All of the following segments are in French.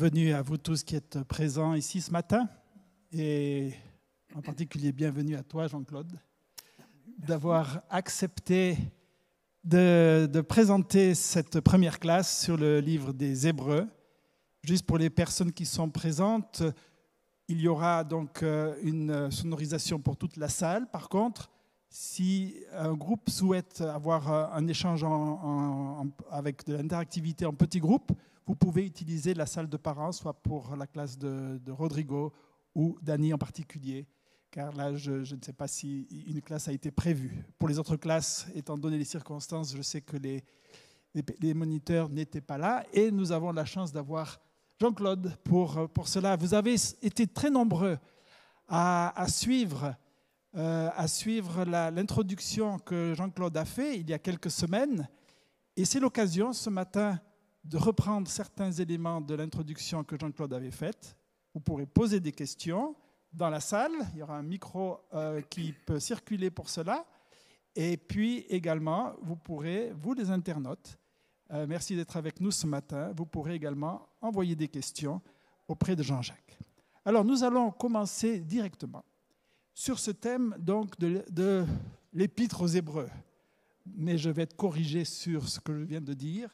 bienvenue à vous tous qui êtes présents ici ce matin et en particulier bienvenue à toi Jean-Claude d'avoir accepté de, présenter cette première classe sur le livre des Hébreux. Juste pour les personnes qui sont présentes, il y aura donc euh, une sonorisation pour toute la salle. Par contre, si un groupe souhaite avoir euh, un échange avec de l'interactivité en petits groupes, vous pouvez utiliser la salle de parents, soit pour la classe de, Rodrigo ou d'Annie en particulier, car là, je, ne sais pas si une classe a été prévue. Pour les autres classes, étant donné les circonstances, je sais que les, les, moniteurs n'étaient pas là, et nous avons la chance d'avoir Jean-Claude pour, pour cela. Vous avez été très nombreux à, suivre, euh, à suivre l'introduction que Jean-Claude a fait il y a quelques semaines, et c'est l'occasion ce matin de reprendre certains éléments de l'introduction que Jean-Claude avait faite. Vous pourrez poser des questions dans la salle. Il y aura un micro euh, qui peut circuler pour cela. Et puis également, vous pourrez, vous les internautes, euh, merci d'être avec nous ce matin, vous pourrez également envoyer des questions auprès de Jean-Jacques. Alors nous allons commencer directement sur ce thème donc de, de l'épître aux Hébreux. Mais je vais être corrigé sur ce que je viens de dire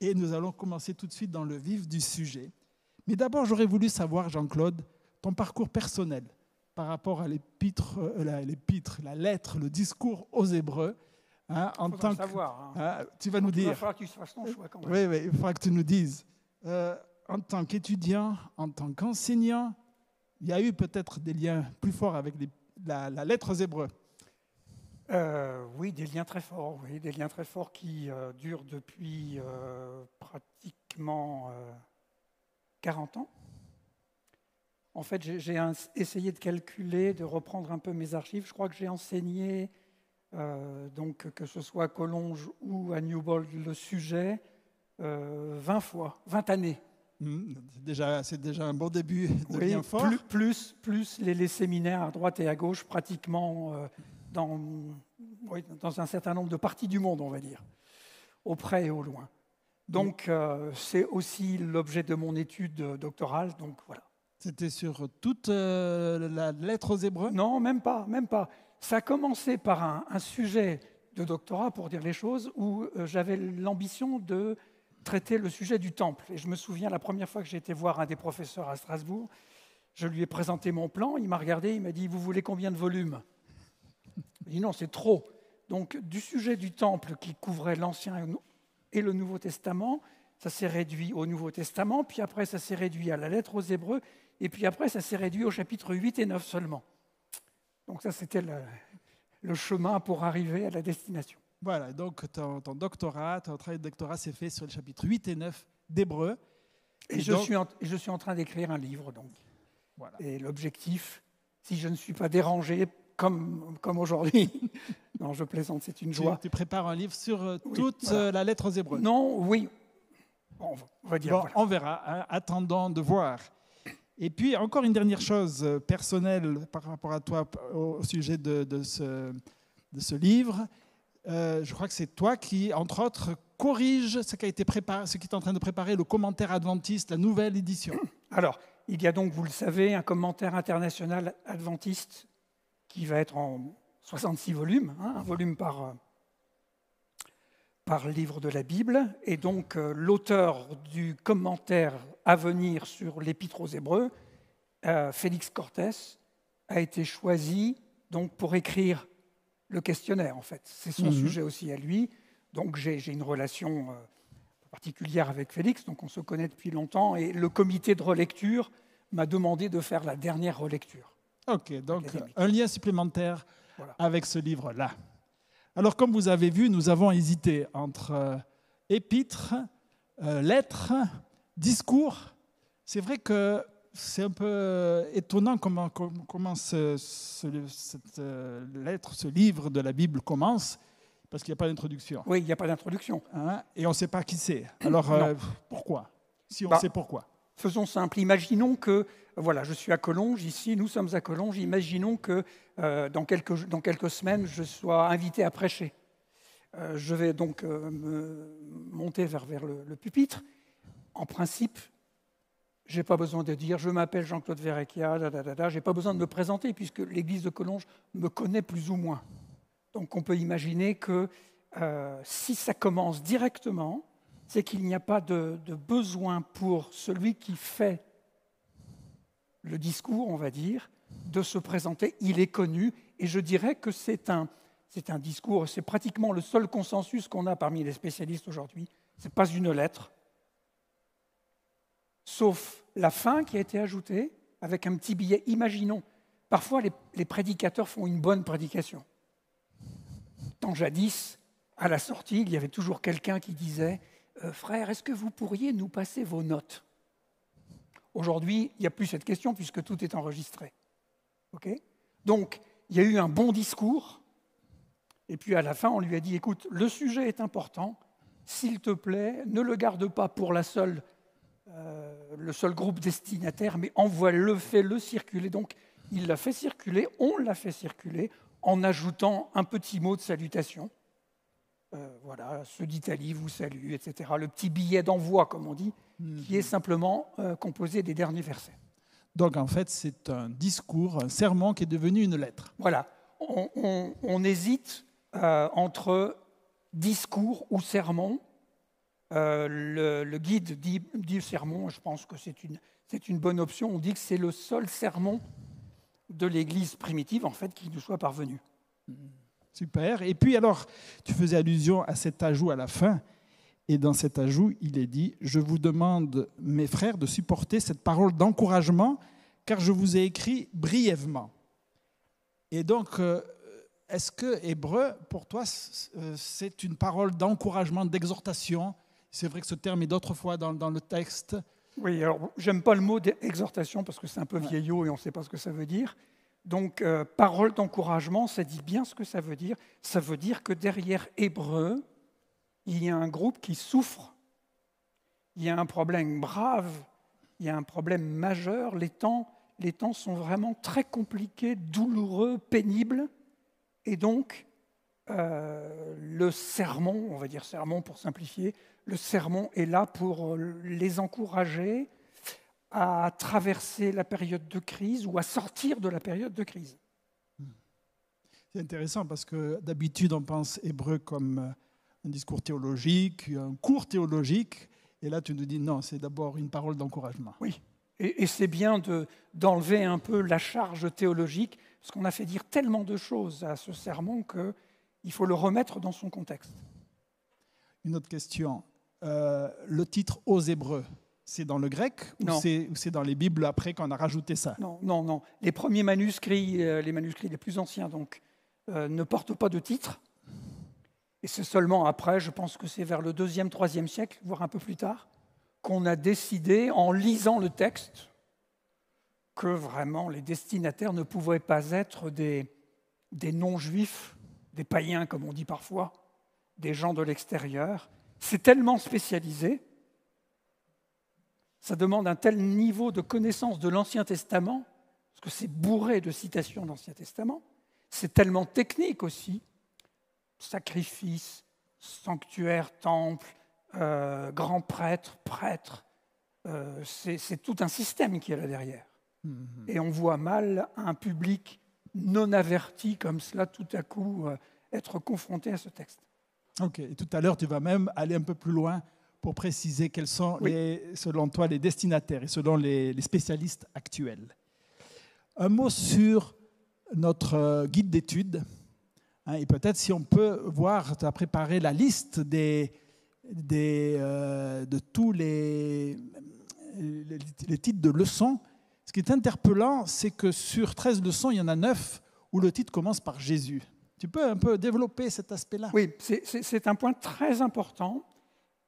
et nous allons commencer tout de suite dans le vif du sujet. Mais d'abord, j'aurais voulu savoir, Jean-Claude, ton parcours personnel par rapport à l'épître, euh, la, la, lettre, le discours aux Hébreux. Hein, en tant que, savoir, hein. Hein, tu vas nous dire. Il falloir que tu fasses ton choix quand même. Oui, oui, il faudra que tu nous dises. Euh, en tant qu'étudiant, en tant qu'enseignant, il y a eu peut-être des liens plus forts avec les, la, la lettre aux Hébreux. Euh, oui, des liens très forts, oui, des liens très forts qui euh, durent depuis euh, pratiquement 40 ans. En fait, j'ai essayé de calculer, de reprendre un peu mes archives. Je crois que j'ai enseigné, donc que ce soit à Collonges ou à Newbold, le sujet 20 fois, 20 années. Mmh, c'est déjà, déjà un bon début de oui, lien fort. Plus, plus, plus les, les, séminaires à droite et à gauche, pratiquement dans, oui, dans un certain nombre de parties du monde, on va dire, au près et au loin. Donc, euh, c'est aussi l'objet de mon étude doctorale. Donc, voilà. C'était sur toute euh, la lettre aux Hébreux? Non, même pas, même pas. Ça a commencé par un, un sujet de doctorat, pour dire les choses, où euh, j'avais l'ambition de traiter le sujet du temple. Et je me souviens, la première fois que j'ai été voir un des professeurs à Strasbourg, je lui ai présenté mon plan, il m'a regardé, il m'a dit, vous voulez combien de volumes? Il dit non, c'est trop. Donc, du sujet du temple qui couvrait l'Ancien et le Nouveau Testament, ça s'est réduit au Nouveau Testament, puis après, ça s'est réduit à la lettre aux Hébreux, et puis après, ça s'est réduit au chapitre 8 et 9 seulement. Donc, ça, c'était le, le, chemin pour arriver à la destination. Voilà, donc ton, ton doctorat, ton travail de doctorat s'est fait sur le chapitre 8 et 9 d'Hébreux. Et, et, je, donc... suis en, je suis en train d'écrire un livre, donc. Voilà. Et l'objectif, si je ne suis pas dérangé comme, comme aujourd'hui. non, je plaisante, c'est une joie. Tu, tu, prépares un livre sur euh, oui, toute voilà. euh, la lettre aux Hébreux Non, oui. On va dire. Bon, voilà. On verra, hein, attendant de voir. Et puis, encore une dernière chose euh, personnelle par rapport à toi au sujet de, de, ce, de ce, livre. Euh, je crois que c'est toi qui, entre autres, corrige ce qui, a été préparé, ce qui est en train de préparer le commentaire adventiste, la nouvelle édition. Alors, il y a donc, vous le savez, un commentaire international adventiste qui va être en 66 volumes, hein, un volume par, par livre de la Bible. Et donc euh, l'auteur du commentaire à venir sur l'Épître aux Hébreux, euh, Félix Cortés, a été choisi donc, pour écrire le questionnaire, en fait. C'est son Mhm. mmh. sujet aussi à lui. Donc j'ai une relation euh, particulière avec Félix, donc on se connaît depuis longtemps. Et le comité de relecture m'a demandé de faire la dernière relecture. Ok, donc un lien supplémentaire voilà. avec ce livre-là. Alors, comme vous avez vu, nous avons hésité entre euh, épîtres, euh, lettres, discours. C'est vrai que c'est un peu euh, étonnant comment, comment ce, ce, cette euh, lettre, ce livre de la Bible commence, parce qu'il n'y a pas d'introduction. Oui, il n'y a pas d'introduction. Hein et on ne sait pas qui c'est. Alors, pourquoi? Si on bah, sait pourquoi. Faisons simple. Imaginons que voilà, je suis à Collonges, ici, nous sommes à Collonges. Imaginons que euh, dans, quelques, semaines, je sois invité à prêcher. Euh, je vais donc euh, me monter vers, le, pupitre. En principe, Je n'ai pas besoin de dire je m'appelle Jean-Claude Verrecchia, je n'ai pas besoin de me présenter puisque l'église de Collonges me connaît plus ou moins. Donc on peut imaginer que si ça commence directement, c'est qu'il n'y a pas de, besoin pour celui qui fait le discours, on va dire, de se présenter. Il est connu et je dirais que c'est un, discours, c'est pratiquement le seul consensus qu'on a parmi les spécialistes aujourd'hui. Ce n'est pas une lettre, sauf la fin qui a été ajoutée avec un petit billet. Imaginons, parfois les, prédicateurs font une bonne prédication. Tant jadis, à la sortie, il y avait toujours quelqu'un qui disait euh, Frère, est-ce que vous pourriez nous passer vos notes? Aujourd'hui, il n'y a plus cette question puisque tout est enregistré. Donc, il y a eu un bon discours, et puis à la fin, on lui a dit Écoute, le sujet est important, s'il te plaît, ne le garde pas pour euh, le seul groupe destinataire, mais envoie-le, fais-le circuler. Donc, il l'a fait circuler, on l'a fait circuler, en ajoutant un petit mot de salutation. Euh, voilà, ceux d'Italie vous saluent, etc. Le petit billet d'envoi, comme on dit, qui est simplement euh, composé des derniers versets. Donc, en fait, c'est un discours, un sermon qui est devenu une lettre. Voilà. On, hésite entre discours ou sermon. Euh, le, guide dit, dit, sermon, je pense que c'est une, une bonne option. On dit que c'est le seul sermon de l'Église primitive, en fait, qui nous soit parvenu. Super. Et puis alors, tu faisais allusion à cet ajout à la fin. Et dans cet ajout, il est dit, je vous demande, mes frères, de supporter cette parole d'encouragement, car je vous ai écrit brièvement. Et donc, euh, est-ce que Hébreu, pour toi, euh, c'est une parole d'encouragement, d'exhortation? C'est vrai que ce terme est d'autres fois dans, le texte. Oui, alors j'aime pas le mot d'exhortation parce que c'est un peu vieillot et on ne sait pas ce que ça veut dire. Donc, euh, parole d'encouragement, ça dit bien ce que ça veut dire. Ça veut dire que derrière Hébreu, il y a un groupe qui souffre. Il y a un problème grave, il y a un problème majeur. Les temps, les temps sont vraiment très compliqués, douloureux, pénibles. Et donc, euh, le sermon, on va dire sermon pour simplifier, le sermon est là pour les encourager à traverser la période de crise ou à sortir de la période de crise. C'est intéressant parce que d'habitude on pense hébreu comme euh, un discours théologique, un cours théologique, et là tu nous dis non, c'est d'abord une parole d'encouragement. Oui, et, c'est bien d'enlever un peu la charge théologique, parce qu'on a fait dire tellement de choses à ce sermon qu'il faut le remettre dans son contexte. Une autre question. Euh, le titre aux Hébreux, c'est dans le grec ou c'est dans les Bibles après qu'on a rajouté ça? Non, non, non. Les premiers manuscrits, euh, les manuscrits les plus anciens, donc, euh, ne portent pas de titre. Et c'est seulement après, je pense que c'est vers le deuxième, troisième siècle, voire un peu plus tard, qu'on a décidé, en lisant le texte, que vraiment les destinataires ne pouvaient pas être des, des non-juifs, des païens, comme on dit parfois, des gens de l'extérieur, c'est tellement spécialisé, ça demande un tel niveau de connaissance de l'Ancien Testament, parce que c'est bourré de citations d'Ancien Testament, c'est tellement technique aussi, sacrifice, sanctuaire, temple, euh, grand prêtre, prêtre, euh, c'est tout un système qui est là derrière. Mm-hmm. Et on voit mal un public non averti comme cela tout à coup euh, être confronté à ce texte. Ok, et tout à l'heure, tu vas même aller un peu plus loin pour préciser quels sont, les, selon toi, les destinataires et selon les, spécialistes actuels. Un mot sur notre euh, guide d'études. Hein, et peut-être si on peut voir, tu as préparé la liste des, des, euh, de tous les, les, les, titres de leçons. Ce qui est interpellant, c'est que sur 13 leçons, il y en a 9 où le titre commence par Jésus. Tu peux un peu développer cet aspect-là? Oui, c'est un point très important.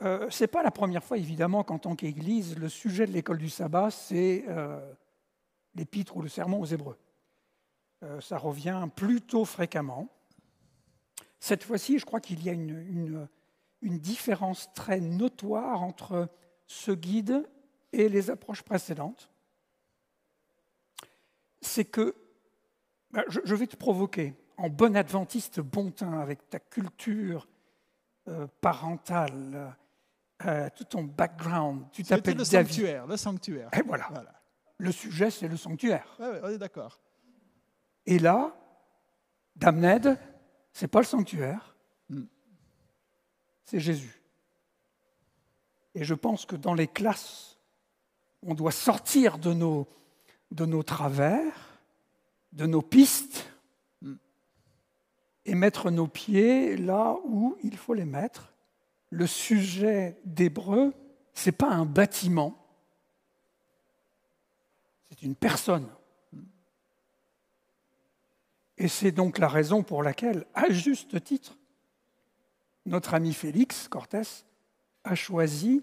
Euh, Ce n'est pas la première fois, évidemment, qu'en tant qu'Église, le sujet de l'école du sabbat, c'est euh, l'épître ou le sermon aux Hébreux. Euh, ça revient plutôt fréquemment. Cette fois-ci, je crois qu'il y a une, différence très notoire entre ce guide et les approches précédentes. C'est que, ben, je vais te provoquer, en bon adventiste bon avec ta culture euh, parentale, euh, tout ton background. Tu t'appelles le David. sanctuaire, le sanctuaire. Et voilà. Voilà. Le sujet, c'est le sanctuaire. Ouais, ouais, on est d'accord. Et là, Damned, c'est pas le sanctuaire, Mm. c'est Jésus. Et je pense que dans les classes, on doit sortir de nos, de nos travers, de nos pistes, Mm. et mettre nos pieds là où il faut les mettre. Le sujet d'Hébreu, c'est pas un bâtiment, c'est une personne. Et c'est donc la raison pour laquelle, à juste titre, notre ami Félix Cortés a choisi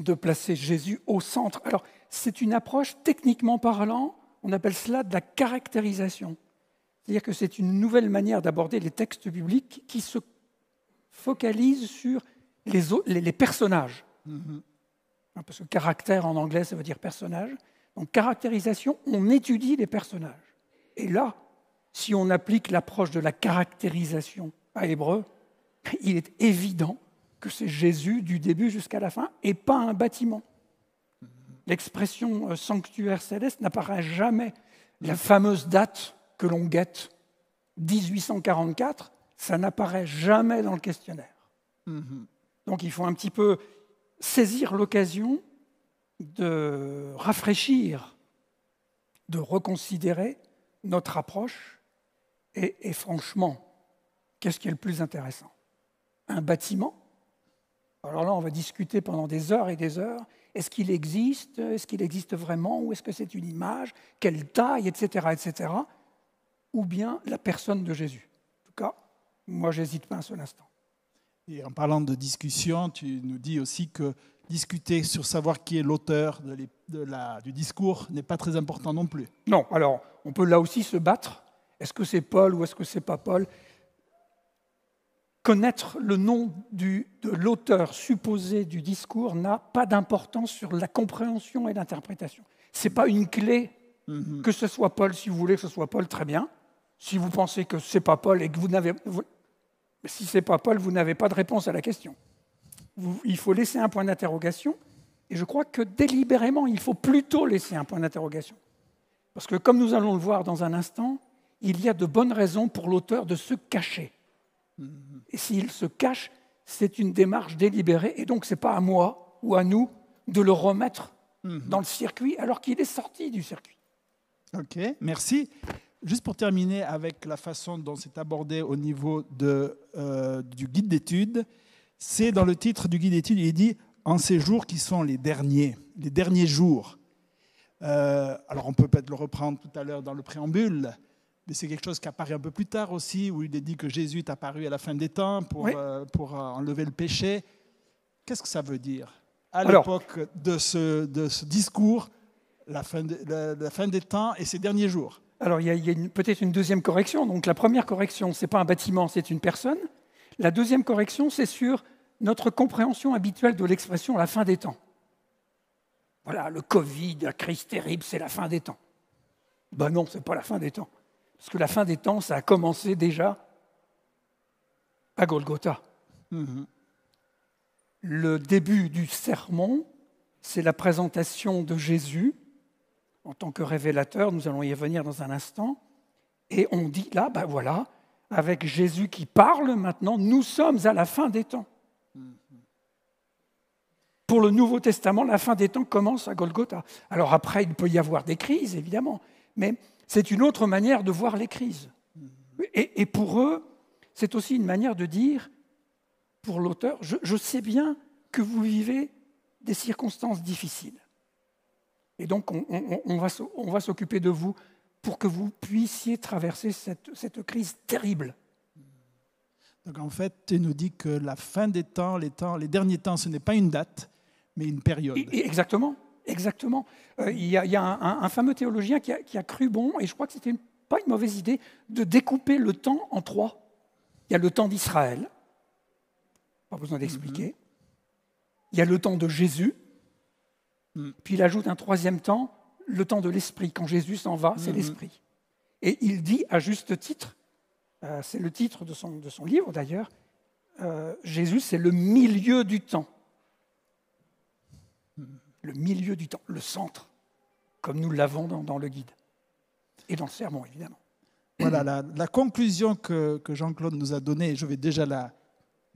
de placer Jésus au centre. Alors, c'est une approche techniquement parlant, on appelle cela de la caractérisation. C'est-à-dire que c'est une nouvelle manière d'aborder les textes bibliques qui se focalise sur les, au- les- les personnages. Mhm. Hein, Parce que caractère en anglais, ça veut dire personnage. Donc caractérisation, on étudie les personnages. Et là, si on applique l'approche de la caractérisation à Hébreu, il est évident que c'est Jésus du début jusqu'à la fin et pas un bâtiment. L'expression euh, sanctuaire céleste n'apparaît jamais. La fameuse date que l'on guette, 1844, ça n'apparaît jamais dans le questionnaire. Mhm. Donc il faut un petit peu saisir l'occasion de rafraîchir, de reconsidérer notre approche. Et, et franchement, qu'est-ce qui est le plus intéressant? Un bâtiment? Alors là, on va discuter pendant des heures et des heures. Est-ce qu'il existe? Est-ce qu'il existe vraiment? Ou est-ce que c'est une image? Quelle taille? Etc. etc. Ou bien la personne de Jésus. En tout cas, moi, j'hésite pas un seul instant. Et en parlant de discussion, tu nous dis aussi que discuter sur savoir qui est l'auteur de l'é- de la- du discours n'est pas très important non plus. Non, alors on peut là aussi se battre. Est-ce que c'est Paul ou est-ce que c'est pas Paul? Connaître le nom du- de l'auteur supposé du discours n'a pas d'importance sur la compréhension et l'interprétation. Ce n'est pas une clé Mhm. que ce soit Paul, si vous voulez que ce soit Paul, très bien. Si vous pensez que ce n'est pas Paul et que vous n'avez... Si ce n'est pas Paul, vous n'avez pas de réponse à la question. Vous- il faut laisser un point d'interrogation. Et je crois que délibérément, il faut plutôt laisser un point d'interrogation. Parce que comme nous allons le voir dans un instant, il y a de bonnes raisons pour l'auteur de se cacher. Et s'il se cache, c'est une démarche délibérée. Et donc, ce n'est pas à moi ou à nous de le remettre dans le circuit alors qu'il est sorti du circuit. Ok, merci. Juste pour terminer avec la façon dont c'est abordé au niveau de, euh, du guide d'études, c'est dans le titre du guide d'études, il dit en ces jours qui sont les derniers, les derniers jours. Euh, alors on peut peut-être le reprendre tout à l'heure dans le préambule, mais c'est quelque chose qui apparaît un peu plus tard aussi, où il est dit que Jésus est apparu à la fin des temps pour, Oui. euh, pour enlever le péché. Qu'est-ce que ça veut dire? À l'époque de ce, de ce discours, la fin, de- la- la fin des temps et ces derniers jours. Alors, il y a, peut-être une deuxième correction. Donc, la première correction, ce n'est pas un bâtiment, c'est une personne. La deuxième correction, c'est sur notre compréhension habituelle de l'expression la fin des temps. Voilà, le Covid, la crise terrible, c'est la fin des temps. Ben non, ce n'est pas la fin des temps. Parce que la fin des temps, ça a commencé déjà à Golgotha. Mhm. Le début du sermon, c'est la présentation de Jésus en tant que révélateur. Nous allons y revenir dans un instant. Et on dit là, ben voilà, avec Jésus qui parle maintenant, nous sommes à la fin des temps. Pour le Nouveau Testament, la fin des temps commence à Golgotha. Alors après, il peut y avoir des crises, évidemment, mais c'est une autre manière de voir les crises. Et, pour eux, c'est aussi une manière de dire, pour l'auteur, je sais bien que vous vivez des circonstances difficiles. Et donc, on, on- on va, s'o- on va s'occuper de vous pour que vous puissiez traverser cette, cette crise terrible. Donc en fait, tu nous dis que la fin des temps, les, temps, les derniers temps, ce n'est pas une date, mais une période. Exactement, exactement. Euh, il y a, il y a un, un- un fameux théologien qui a, qui a cru bon, et je crois que c'était une- pas une mauvaise idée, de découper le temps en trois. Il y a le temps d'Israël, pas besoin d'expliquer. Il y a le temps de Jésus, Mm. puis il ajoute un troisième temps, le temps de l'Esprit. Quand Jésus s'en va, c'est Mhm. l'Esprit. Et il dit à juste titre, euh, c'est le titre de son, de son livre d'ailleurs, euh, Jésus, c'est le milieu du temps. le milieu du temple, le centre, comme nous l'avons dans, le guide. Et dans le sermon, évidemment. Voilà, la, conclusion que, Jean-Claude nous a donnée, je vais déjà la,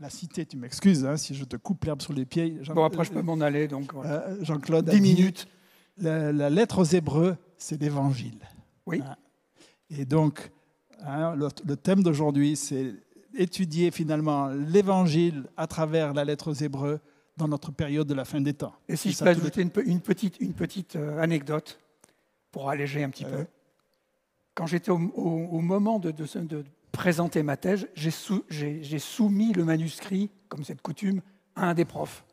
la citer, tu m'excuses hein, si je te coupe l'herbe sur les pieds. bon, après, je peux m'en aller, donc. Euh, Jean-Claude. Dix minutes. La, lettre aux Hébreux, c'est l'évangile. Oui. Hein. Et donc, hein, le, thème d'aujourd'hui, c'est étudier finalement l'évangile à travers la lettre aux Hébreux dans notre période de la fin des temps. Et si je peux ajouter une, petite, une petite euh, anecdote pour alléger un petit peu. Quand j'étais au, moment de, de, présenter ma thèse, j'ai soumis le manuscrit, comme c'est de coutume, à un des profs.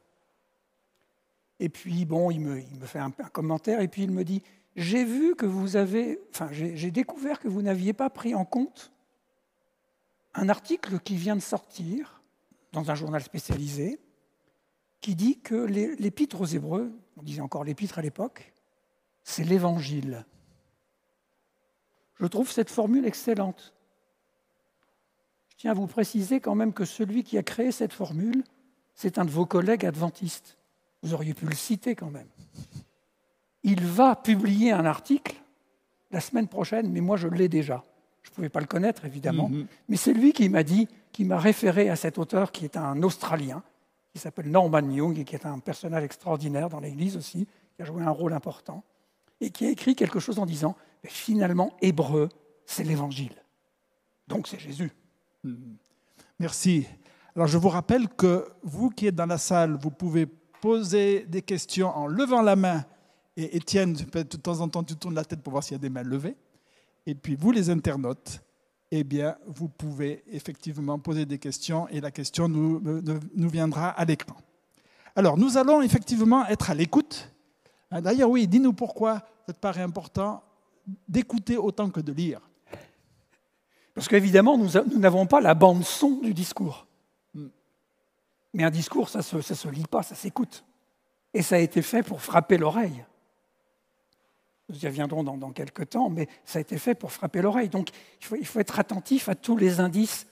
Et puis, bon, il me, il me fait un, un, commentaire et puis il me dit J'ai vu que vous avez. Enfin, j'ai découvert que vous n'aviez pas pris en compte un article qui vient de sortir dans un journal spécialisé qui dit que l'épître aux Hébreux, on disait encore l'épître à l'époque, c'est l'évangile. Je trouve cette formule excellente. Je tiens à vous préciser quand même que celui qui a créé cette formule, c'est un de vos collègues adventistes. Vous auriez pu le citer quand même. Il va publier un article la semaine prochaine, mais moi je l'ai déjà. Je ne pouvais pas le connaître, évidemment, mhm. mais c'est lui qui m'a dit, qui m'a référé à cet auteur qui est un Australien, qui s'appelle Norman Young et qui est un personnage extraordinaire dans l'Église aussi, qui a joué un rôle important, et qui a écrit quelque chose en disant finalement, hébreu, c'est l'Évangile. Donc c'est Jésus. Merci. Alors je vous rappelle que vous qui êtes dans la salle, vous pouvez poser des questions en levant la main. Et Étienne, de temps en temps, tu tournes la tête pour voir s'il y a des mains levées. Et puis vous, les internautes, eh bien, vous pouvez effectivement poser des questions et la question nous, nous viendra à l'écran. Alors, nous allons effectivement être à l'écoute. Hein, d'ailleurs, oui, dis-nous pourquoi ça te paraît important d'écouter autant que de lire. Parce qu'évidemment, nous n'avons pas la bande-son du discours. Hmm. Mais un discours, ça ne se, se lit pas, ça s'écoute. Et ça a été fait pour frapper l'oreille. Nous y reviendrons dans, quelques temps, mais ça a été fait pour frapper l'oreille. Donc il faut, être attentif à tous les indices,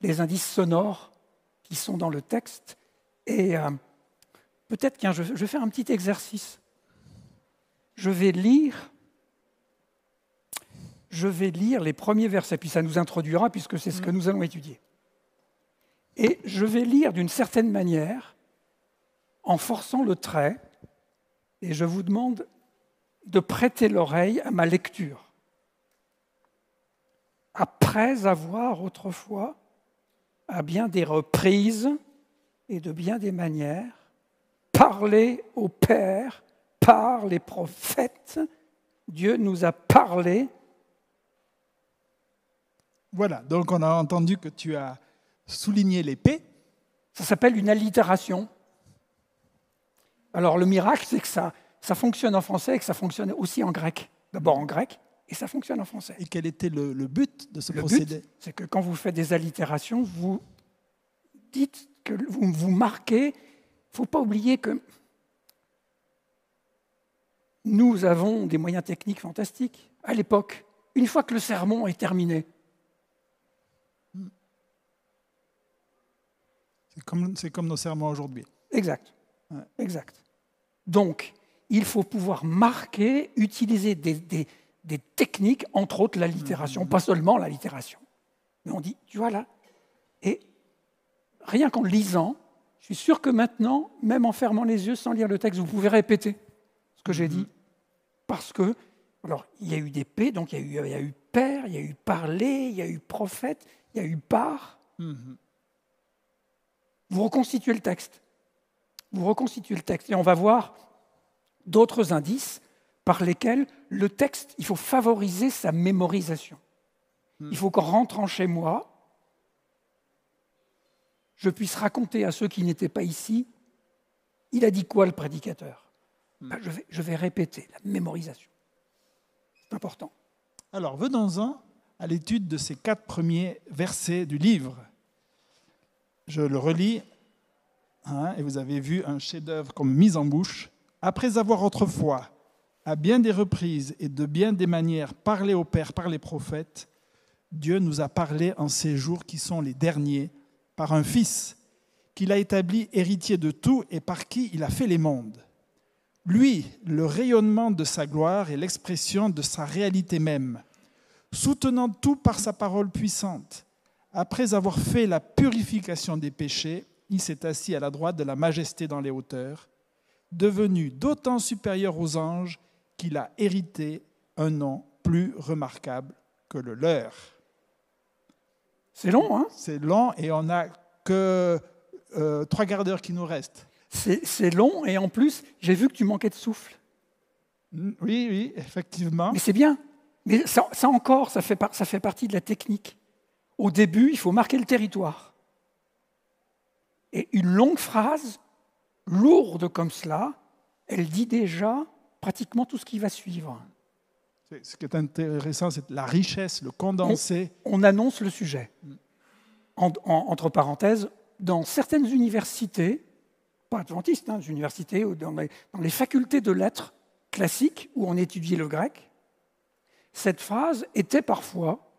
les indices sonores qui sont dans le texte. Et euh, peut-être que je, vais faire un petit exercice. Je vais lire je vais lire les premiers versets, puis ça nous introduira puisque c'est ce que mm. nous allons étudier. Et je vais lire d'une certaine manière, en forçant le trait, et je vous demande de prêter l'oreille à ma lecture. Après avoir autrefois, à bien des reprises et de bien des manières, parlé au Père par les prophètes, Dieu nous a parlé. Voilà, donc on a entendu que tu as souligné l'épée. Ça s'appelle une allitération. Alors le miracle, c'est que ça, ça fonctionne en français et que ça fonctionne aussi en grec. D'abord en grec, et ça fonctionne en français. Et quel était le, but de ce procédé? C'est que quand vous faites des allitérations, vous dites que vous vous marquez. Il ne faut pas oublier que nous avons des moyens techniques fantastiques. À l'époque, une fois que le sermon est terminé, c'est comme, comme, nos sermons aujourd'hui. Exact. Exact. Donc, il faut pouvoir marquer, utiliser des, techniques, entre autres la littération, pas seulement la littération. Mais on dit, tu vois là, et rien qu'en lisant, je suis sûr que maintenant, même en fermant les yeux sans lire le texte, vous pouvez répéter ce que j'ai dit. Parce que, alors, il y a eu des P, donc il y a eu, il y a eu père, il y a eu parler, il y a eu prophète, il y a eu part. Vous reconstituez le texte. Vous reconstituez le texte. Et on va voir d'autres indices par lesquels le texte, il faut favoriser sa mémorisation. Il faut qu'en rentrant chez moi, je puisse raconter à ceux qui n'étaient pas ici, il a dit quoi le prédicateur? Ben, je, vais, je vais répéter la mémorisation. C'est important. Alors venons-en à l'étude de ces quatre premiers versets du livre. Je le relis, hein, et vous avez vu un chef-d'œuvre comme mise en bouche. Après avoir autrefois, à bien des reprises et de bien des manières, parlé au Père par les prophètes, Dieu nous a parlé en ces jours qui sont les derniers, par un Fils, qu'il a établi héritier de tout et par qui il a fait les mondes. Lui, le rayonnement de sa gloire et l'expression de sa réalité même, soutenant tout par sa parole puissante. Après avoir fait la purification des péchés, il s'est assis à la droite de la majesté dans les hauteurs, devenu d'autant supérieur aux anges qu'il a hérité un nom plus remarquable que le leur. C'est long, hein? C'est long et on n'a que euh, trois quarts d'heure qui nous restent. C'est long et en plus, j'ai vu que tu manquais de souffle. Oui, oui, effectivement. Mais c'est bien. Mais ça, ça encore, ça fait, par- ça fait partie de la technique. Au début, il faut marquer le territoire. Et une longue phrase, lourde comme cela, elle dit déjà pratiquement tout ce qui va suivre. Ce qui est intéressant, c'est la richesse, le condensé. On annonce le sujet. En- en- entre parenthèses, dans certaines universités, pas adventistes, hein, universités ou dans les, dans les facultés de lettres classiques où on étudiait le grec, cette phrase était parfois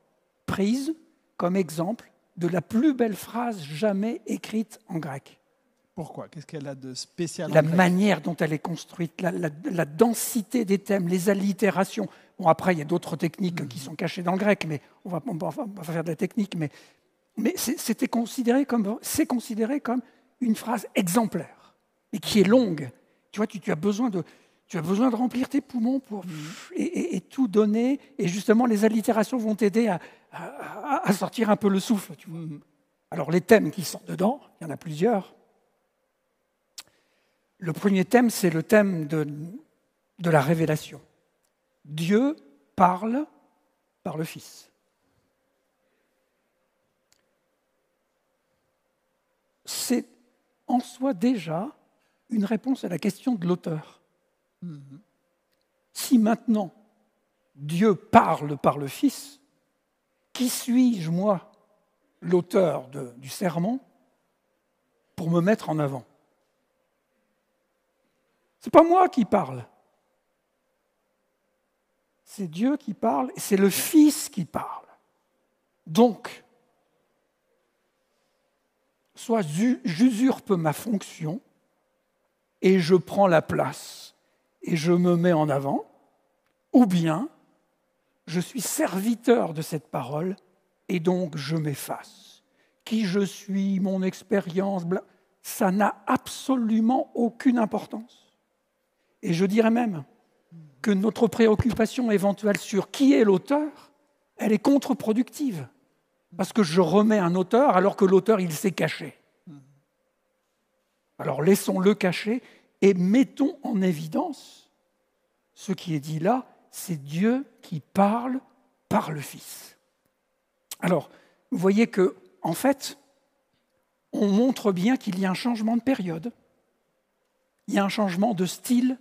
prise comme exemple de la plus belle phrase jamais écrite en grec. Pourquoi? Qu'est-ce qu'elle a de spécial La manière dont elle est construite, la, la- la densité des thèmes, les allitérations. Bon, après, il y a d'autres techniques qui sont cachées dans le grec, mais on va, on va- on va faire de la technique. Mais, c'était considéré comme, c'est considéré comme une phrase exemplaire, et qui est longue. Tu vois, tu, tu as besoin de, tu as besoin de remplir tes poumons pour et, et- et tout donner. Et justement, les allitérations vont t'aider à, à- à sortir un peu le souffle. Alors, les thèmes qui sont dedans, il y en a plusieurs. Le premier thème, c'est le thème de, de la révélation. Dieu parle par le Fils. C'est en soi déjà une réponse à la question de l'auteur. Si maintenant Dieu parle par le Fils, qui suis-je, moi, l'auteur du sermon, pour me mettre en avant? C'est pas moi qui parle. C'est Dieu qui parle et c'est le Fils qui parle. Donc, soit j'u- j'usurpe ma fonction et je prends la place et je me mets en avant, ou bien je suis serviteur de cette parole et donc je m'efface. Qui je suis, mon expérience, ça n'a absolument aucune importance. Et je dirais même que notre préoccupation éventuelle sur qui est l'auteur, elle est contre-productive. Parce que je remets un auteur alors que l'auteur, il s'est caché. Alors laissons-le cacher et mettons en évidence ce qui est dit là, c'est Dieu qui parle par le Fils. Alors, vous voyez que, en fait, on montre bien qu'il y a un changement de période, il y a un changement de style.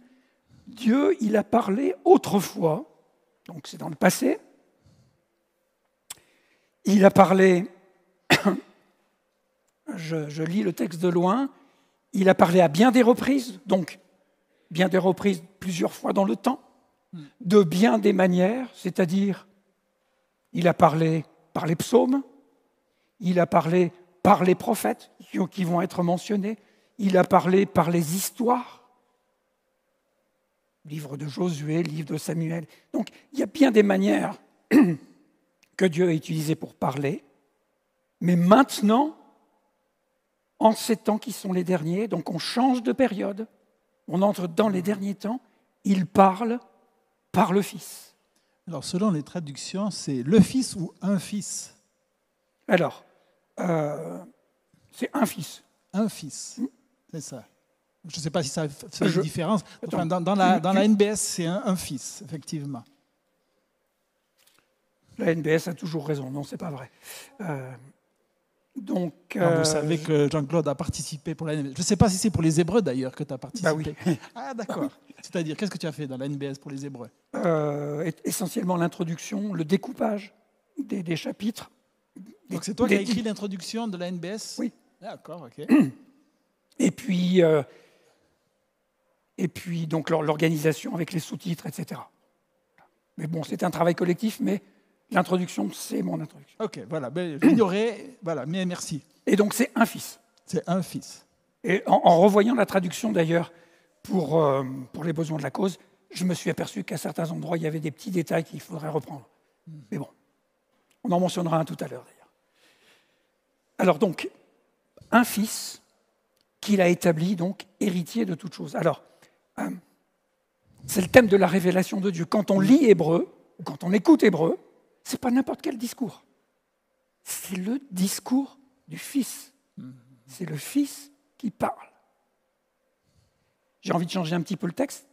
Dieu, il a parlé autrefois, donc c'est dans le passé. Il a parlé, je, je lis le texte de loin, il a parlé à bien des reprises, donc bien des reprises plusieurs fois dans le temps, de bien des manières, c'est-à-dire il a parlé par les psaumes, il a parlé par les prophètes qui vont être mentionnés, il a parlé par les histoires, livre de Josué, livre de Samuel. Donc il y a bien des manières que Dieu a utilisées pour parler, mais maintenant, en ces temps qui sont les derniers, donc on change de période, on entre dans les derniers temps, il parle par le Fils. Alors, selon les traductions, c'est le fils ou un fils? Alors, euh, c'est un Fils. Un fils. C'est ça. Je ne sais pas si ça fait Je- une différence. Enfin, dans, dans la, dans NBS, c'est un, un fils, effectivement. La NBS a toujours raison, non, c'est pas vrai. Euh, donc, Alors, euh, vous savez que Jean-Claude a participé pour la NBS. Je ne sais pas si c'est pour les Hébreux, d'ailleurs, que tu as participé. Bah oui. Ah, d'accord. C'est-à-dire, qu'est-ce que tu as fait dans la NBS pour les Hébreux? Euh, essentiellement l'introduction, le découpage des, des chapitres. Donc, c'est toi qui as écrit l'introduction de la NBS Oui. D'accord, ok. Et puis, euh, et puis donc l'or- l'organisation avec les sous-titres, etc. Mais bon, c'est un travail collectif, mais l'introduction, c'est mon introduction. Ok, voilà. Ben, J'ignorais. Voilà, mais merci. Et donc c'est un fils. C'est un fils. Et en, en revoyant la traduction d'ailleurs pour, euh, pour les besoins de la cause, je me suis aperçu qu'à certains endroits, il y avait des petits détails qu'il faudrait reprendre. Mais bon, on en mentionnera un tout à l'heure d'ailleurs. Alors donc, un fils qu'il a établi, donc héritier de toutes choses. Alors, euh, c'est le thème de la révélation de Dieu. Quand on lit hébreu, ou quand on écoute hébreu, c'est pas n'importe quel discours. C'est le discours du Fils. C'est le Fils qui parle. J'ai envie de changer un petit peu le texte.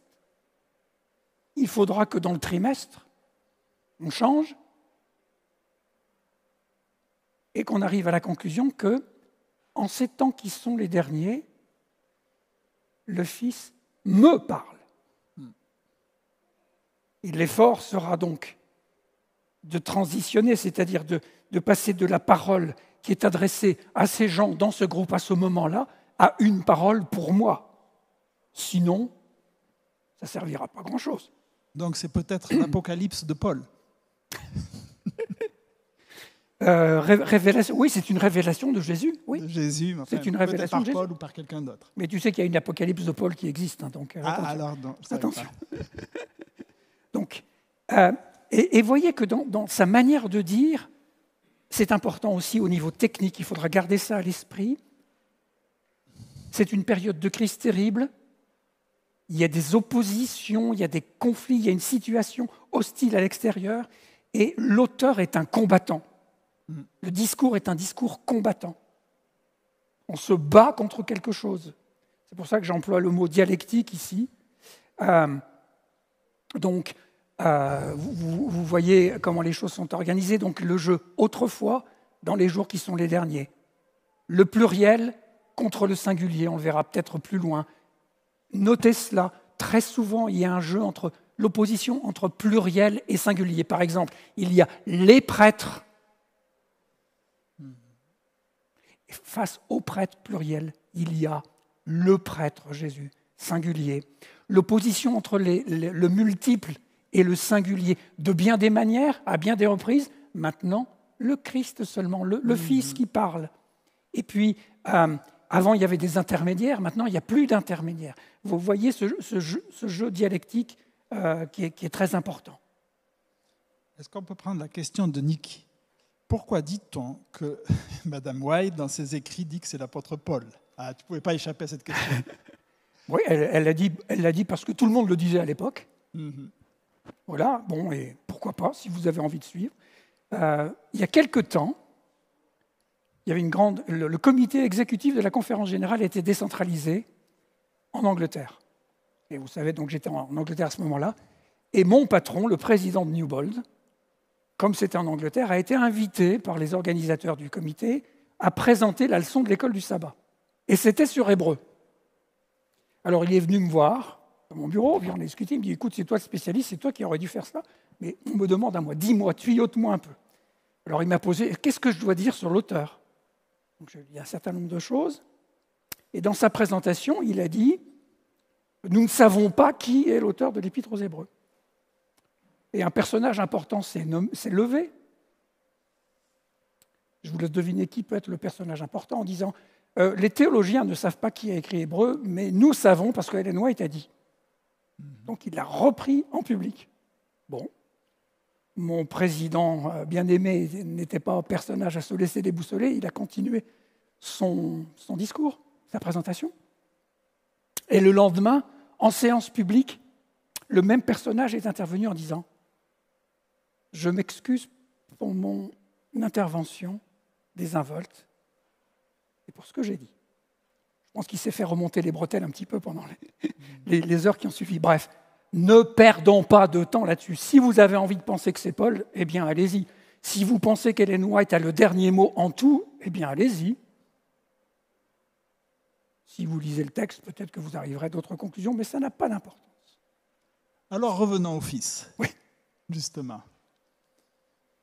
Il faudra que dans le trimestre, on change et qu'on arrive à la conclusion que, en ces temps qui sont les derniers, le Fils me parle. Et l'effort sera donc de transitionner, c'est-à-dire de, de, passer de la parole qui est adressée à ces gens dans ce groupe à ce moment-là à une parole pour moi. Sinon, ça ne servira pas grand-chose. Donc c'est peut-être l'Apocalypse de Paul. Euh, révélation, oui, c'est une révélation de Jésus. Oui. De Jésus, enfin, c'est une révélation par de Jésus. Paul ou par quelqu'un d'autre. Mais tu sais qu'il y a une apocalypse de Paul qui existe, hein, donc euh, ah, attention. alors non, attention. donc, euh, et, et, voyez que dans, sa manière de dire, c'est important aussi au niveau technique. Il faudra garder ça à l'esprit. C'est une période de crise terrible. Il y a des oppositions, il y a des conflits, il y a une situation hostile à l'extérieur, et l'auteur est un combattant. Le discours est un discours combattant. On se bat contre quelque chose. C'est pour ça que j'emploie le mot dialectique ici. Euh, donc, euh, vous, voyez comment les choses sont organisées. Donc, le jeu autrefois dans les jours qui sont les derniers. Le pluriel contre le singulier, on le verra peut-être plus loin. Notez cela. Très souvent, il y a un jeu entre l'opposition entre pluriel et singulier. Par exemple, il y a les prêtres face au prêtre pluriel, il y a le prêtre Jésus, singulier. L'opposition entre le multiple et le singulier, de bien des manières, à bien des reprises, maintenant, le Christ seulement, le. Fils qui parle. Et puis, euh, avant, il y avait des intermédiaires, maintenant, il n'y a plus d'intermédiaires. Vous voyez ce, jeu, dialectique euh, qui, est, qui, est, très important. Est-ce qu'on peut prendre la question de Nick? Pourquoi dit-on que Madame White, dans ses écrits, dit que c'est l'apôtre Paul? Ah, Tu ne pouvais pas échapper à cette question. oui, elle l'a dit, elle dit parce que tout le monde le disait à l'époque. Mm-hmm. Voilà, bon, et pourquoi pas, si vous avez envie de suivre. Euh, il y a quelque temps, il y avait une grande, le, comité exécutif de la conférence générale était décentralisé en Angleterre. Et vous savez, donc j'étais en Angleterre à ce moment-là. Et mon patron, le président de Newbold, comme c'était en Angleterre, a été invité par les organisateurs du comité à présenter la leçon de l'école du sabbat. Et c'était sur hébreu. Alors il est venu me voir mon bureau, on a discuté, il me dit écoute, c'est toi le spécialiste, c'est toi qui aurais dû faire ça, mais on me demande à moi, dis-moi, tuyaute-moi un peu. Alors il m'a posé qu'est-ce que je dois dire sur l'auteur? Donc je lui ai dit un certain nombre de choses. Et dans sa présentation, il a dit nous ne savons pas qui est l'auteur de l'Épître aux Hébreux. Et un personnage important s'est levé. Je vous laisse deviner qui peut être le personnage important en disant euh, Les théologiens ne savent pas qui a écrit Hébreu, mais nous savons parce que Hélène White a dit. Donc il l'a repris en public. Bon, mon président euh, bien-aimé n'était pas un personnage à se laisser déboussoler, il a continué son, son discours, sa présentation. Et le lendemain, en séance publique, le même personnage est intervenu en disant je m'excuse pour mon intervention désinvolte et pour ce que j'ai dit. Je pense qu'il s'est fait remonter les bretelles un petit peu pendant les, les, heures qui ont suivi. Bref, ne perdons pas de temps là-dessus. Si vous avez envie de penser que c'est Paul, eh bien allez-y. Si vous pensez qu'Hélène White a le dernier mot en tout, eh bien allez-y. Si vous lisez le texte, peut-être que vous arriverez à d'autres conclusions, mais ça n'a pas d'importance. Alors revenons au Fils. Oui. Justement.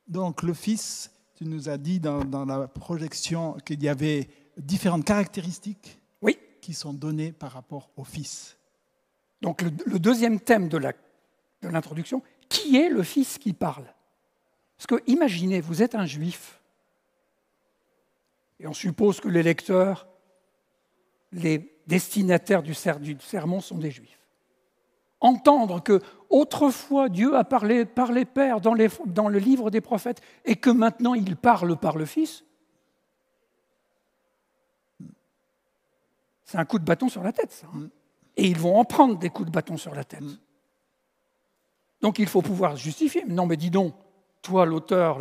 Donc le Fils, tu nous as dit dans, la projection qu'il y avait différentes caractéristiques. Qui sont données par rapport au Fils. Donc le, deuxième thème de l'introduction, qui est le Fils qui parle? Parce que imaginez, vous êtes un juif, et on suppose que les lecteurs, les destinataires du, sermon sont des juifs. Entendre que autrefois Dieu a parlé par les pères dans le livre des prophètes et que maintenant il parle par le Fils, c'est un coup de bâton sur la tête, ça. Hein. Et ils vont en prendre des coups de bâton sur la tête. Donc il faut pouvoir justifier. Non, mais dis donc, toi l'auteur,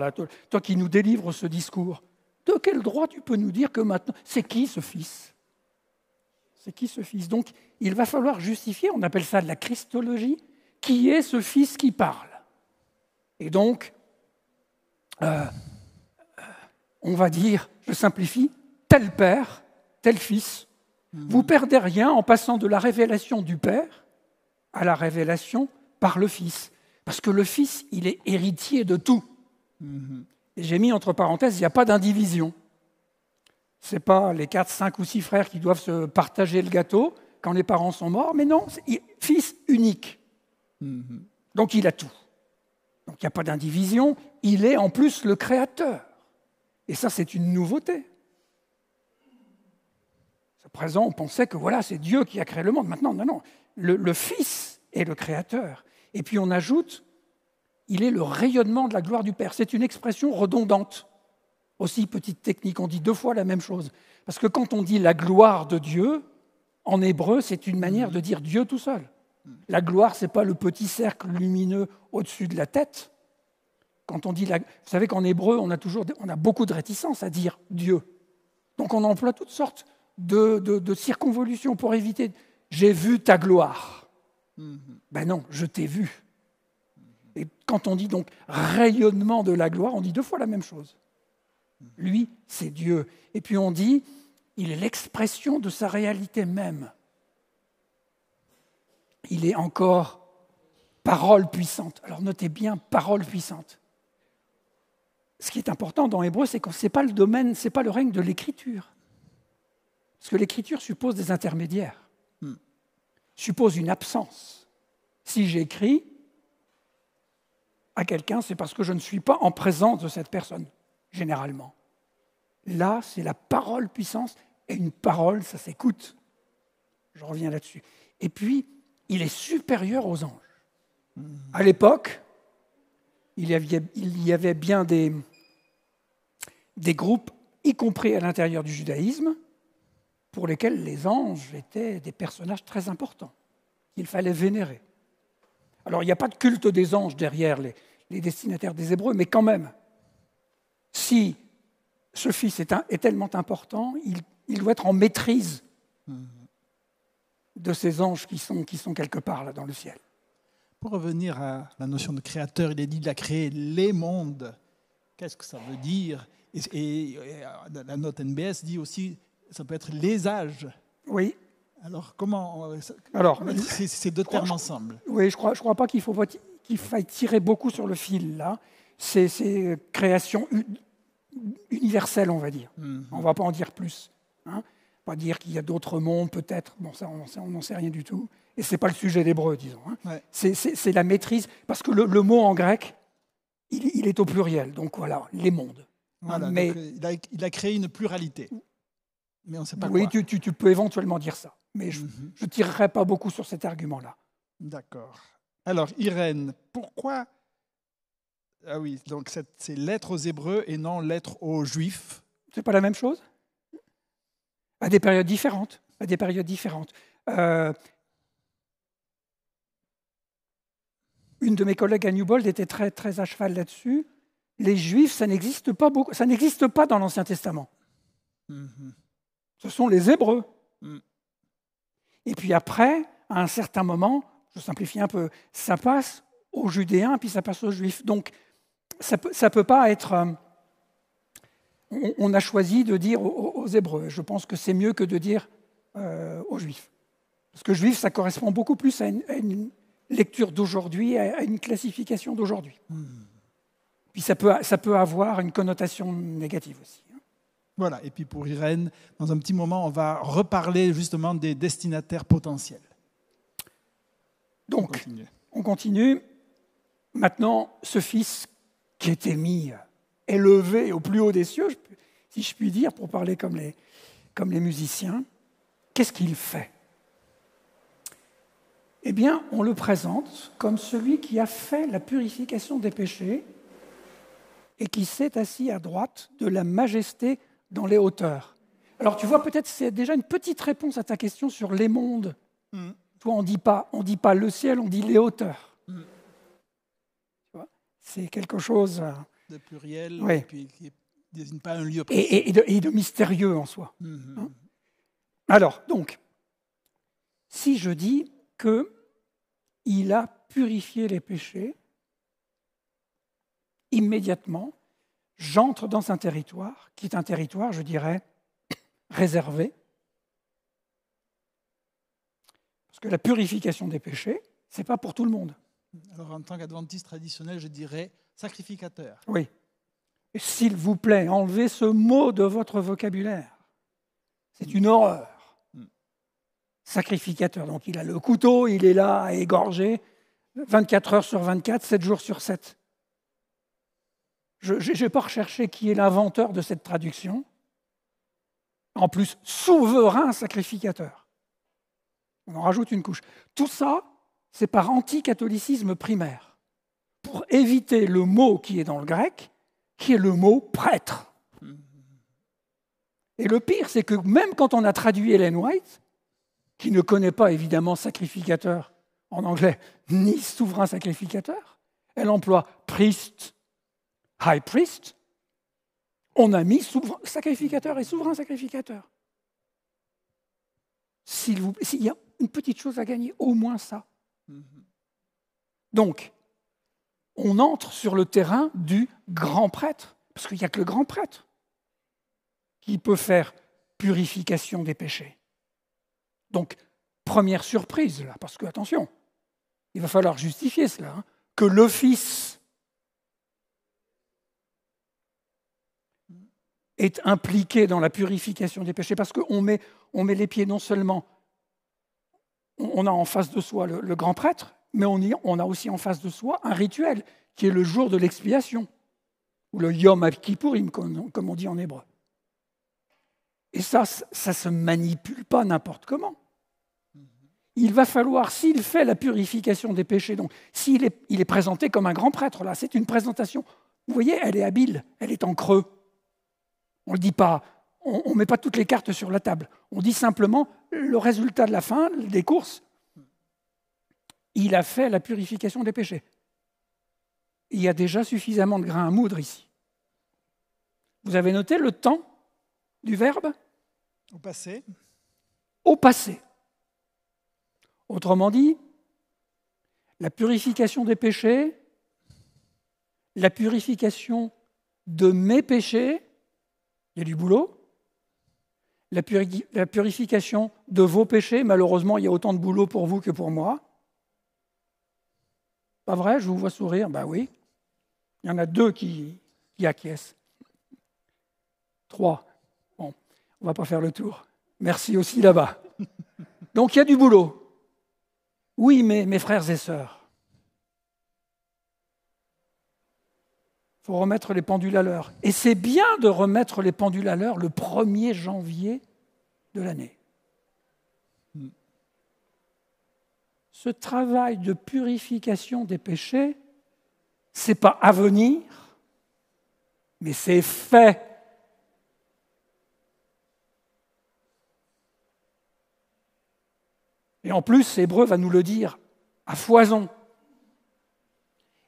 toi qui nous délivres ce discours, de quel droit tu peux nous dire que maintenant, c'est qui ce fils? C'est qui ce fils? Donc il va falloir justifier, on appelle ça de la christologie, qui est ce fils qui parle. Et donc, euh, euh, on va dire, je simplifie, tel père, tel fils. Vous perdez rien en passant de la révélation du Père à la révélation par le Fils. Parce que le Fils, il est héritier de tout. Et j'ai mis entre parenthèses, il n'y a pas d'indivision. Ce n'est pas les quatre, cinq ou six frères qui doivent se partager le gâteau quand les parents sont morts, mais non, fils unique. Donc il a tout. Donc il n'y a pas d'indivision, il est en plus le créateur. Et ça, c'est une nouveauté. Présent, on pensait que voilà, c'est Dieu qui a créé le monde. Maintenant, non, non. le Fils est le créateur. Et puis on ajoute, il est le rayonnement de la gloire du Père. C'est une expression redondante. Aussi, petite technique, on dit deux fois la même chose. Parce que quand on dit la gloire de Dieu, en hébreu, c'est une manière de dire Dieu tout seul. La gloire, ce n'est pas le petit cercle lumineux au-dessus de la tête. Quand on dit la... Vous savez qu'en hébreu, on a, toujours, on a beaucoup de réticence à dire Dieu. Donc on emploie toutes sortes de, de circonvolutions pour éviter j'ai vu ta gloire. Ben non, je t'ai vu. Et quand on dit donc rayonnement de la gloire, on dit deux fois la même chose. Lui, c'est Dieu. Et puis on dit, il est l'expression de sa réalité même. Il est encore parole puissante. Alors notez bien, parole puissante. Ce qui est important dans Hébreu, c'est que ce n'est pas le domaine, ce n'est pas le règne de l'écriture. Parce que l'écriture suppose des intermédiaires suppose une absence. Si j'écris à quelqu'un, c'est parce que je ne suis pas en présence de cette personne, généralement. Là, c'est la parole puissance, et une parole, ça s'écoute. Je reviens là-dessus. Et puis, il est supérieur aux anges. À l'époque, il, y avait bien des, des groupes, y compris à l'intérieur du judaïsme, pour lesquels les anges étaient des personnages très importants, qu'il fallait vénérer. Alors il n'y a pas de culte des anges derrière les, destinataires des Hébreux, mais quand même, si ce fils est, tellement important, il, doit être en maîtrise de ces anges qui sont, quelque part dans le ciel. Pour revenir à la notion de créateur, il est dit qu'il a créé les mondes. Qu'est-ce que ça veut dire? Et, la note NBS dit aussi ça peut être les âges. Oui. Alors, comment Alors, mettre ces, deux termes ensemble Oui, je ne crois, je crois pas qu'il faut qu'il faille tirer beaucoup sur le fil, là. C'est création universelle, on va dire. Mhm. On ne va pas en dire plus. Hein. Pas dire qu'il y a d'autres mondes, peut-être. Bon, ça, on n'en sait rien du tout. Et ce n'est pas le sujet d'hébreu, disons. Hein. C'est la maîtrise, parce que le, mot en grec, il, est au pluriel. Donc voilà, les mondes. Voilà, Mais, il, a, il, a, créé une pluralité mais on sait pas oui, Tu, peux éventuellement dire ça, mais je ne mhm. tirerai pas beaucoup sur cet argument-là. D'accord. Alors, Irène, pourquoi Ah oui, donc c'est lettre aux Hébreux et non lettre aux Juifs? C'est pas la même chose? À des périodes différentes. À des périodes différentes. Euh, une de mes collègues à Newbold était très, très à cheval là-dessus. Les Juifs, ça n'existe pas beaucoup, ça n'existe pas dans l'Ancien Testament. Mhm ce sont les Hébreux. Mm. Et puis après, à un certain moment, je simplifie un peu, ça passe aux Judéens, puis ça passe aux Juifs. Donc, ça ne peut, pas être... Euh, on, a choisi de dire aux, Hébreux. Je pense que c'est mieux que de dire euh, aux Juifs. Parce que Juif, ça correspond beaucoup plus à une, lecture d'aujourd'hui, à une classification d'aujourd'hui. Mm. Puis ça peut, ça peut avoir une connotation négative aussi. Voilà, et puis pour Irène, dans un petit moment, on va reparler justement des destinataires potentiels. Donc, on continue. Maintenant, ce fils qui était mis, élevé au plus haut des cieux, si je puis dire, pour parler comme les, comme les musiciens, qu'est-ce qu'il fait? Eh bien, on le présente comme celui qui a fait la purification des péchés et qui s'est assis à droite de la majesté dans les hauteurs. Alors tu vois, peut-être c'est déjà une petite réponse à ta question sur les mondes. Mm. Toi, on dit pas, on dit pas le ciel, on dit les hauteurs. Mm. C'est quelque chose euh, de pluriel, et puis qui ne désigne pas un lieu précis. Et, de, mystérieux en soi. Mm-hmm. Hein. Alors, donc, si je dis que il a purifié les péchés, immédiatement, j'entre dans un territoire qui est un territoire, je dirais, réservé. Parce que la purification des péchés, ce n'est pas pour tout le monde. Alors en tant qu'adventiste traditionnel, je dirais sacrificateur. Oui. S'il vous plaît, enlevez ce mot de votre vocabulaire. C'est une horreur. Hmm. Sacrificateur. Donc il a le couteau, il est là à égorger 24 heures sur 24, 7 jours sur 7. Je n'ai pas recherché qui est l'inventeur de cette traduction. En plus, souverain sacrificateur. On en rajoute une couche. Tout ça, c'est par anticatholicisme primaire, pour éviter le mot qui est dans le grec, qui est le mot prêtre. Et le pire, c'est que même quand on a traduit Ellen White, qui ne connaît pas évidemment sacrificateur en anglais, ni souverain sacrificateur, elle emploie priest high priest, on a mis sacrificateur et souverain sacrificateur. S'il, y a une petite chose à gagner, au moins ça. Donc, on entre sur le terrain du grand prêtre, parce qu'il n'y a que le grand prêtre qui peut faire purification des péchés. Donc, première surprise, parce que, attention, il va falloir justifier cela, hein, que l'office est impliqué dans la purification des péchés, parce qu'on met, les pieds non seulement, on a en face de soi le, grand prêtre, mais on, a aussi en face de soi un rituel, qui est le jour de l'expiation, ou le Yom Kippourim, comme, on dit en hébreu. Et ça, ça ne se manipule pas n'importe comment. Il va falloir, s'il fait la purification des péchés, donc s'il est, est présenté comme un grand prêtre, là, c'est une présentation, vous voyez, elle est habile, elle est en creux. On ne dit pas, on ne met pas toutes les cartes sur la table. On dit simplement le résultat de la fin des courses. Il a fait la purification des péchés. Il y a déjà suffisamment de grains à moudre ici. Vous avez noté le temps du verbe? Au passé. Au passé. Autrement dit, la purification des péchés, la purification de mes péchés, il y a du boulot. La, purification de vos péchés, malheureusement, il y a autant de boulot pour vous que pour moi. Pas vrai? Je vous vois sourire. Ben oui. Il y en a deux qui, qui acquiescent. Trois. Bon, on ne va pas faire le tour. Merci aussi là-bas. Donc il y a du boulot. Oui, mais mes frères et sœurs, faut remettre les pendules à l'heure. Et c'est bien de remettre les pendules à l'heure le 1er janvier de l'année. Ce travail de purification des péchés, c'est pas à venir, mais c'est fait. Et en plus, Hébreu va nous le dire à foison.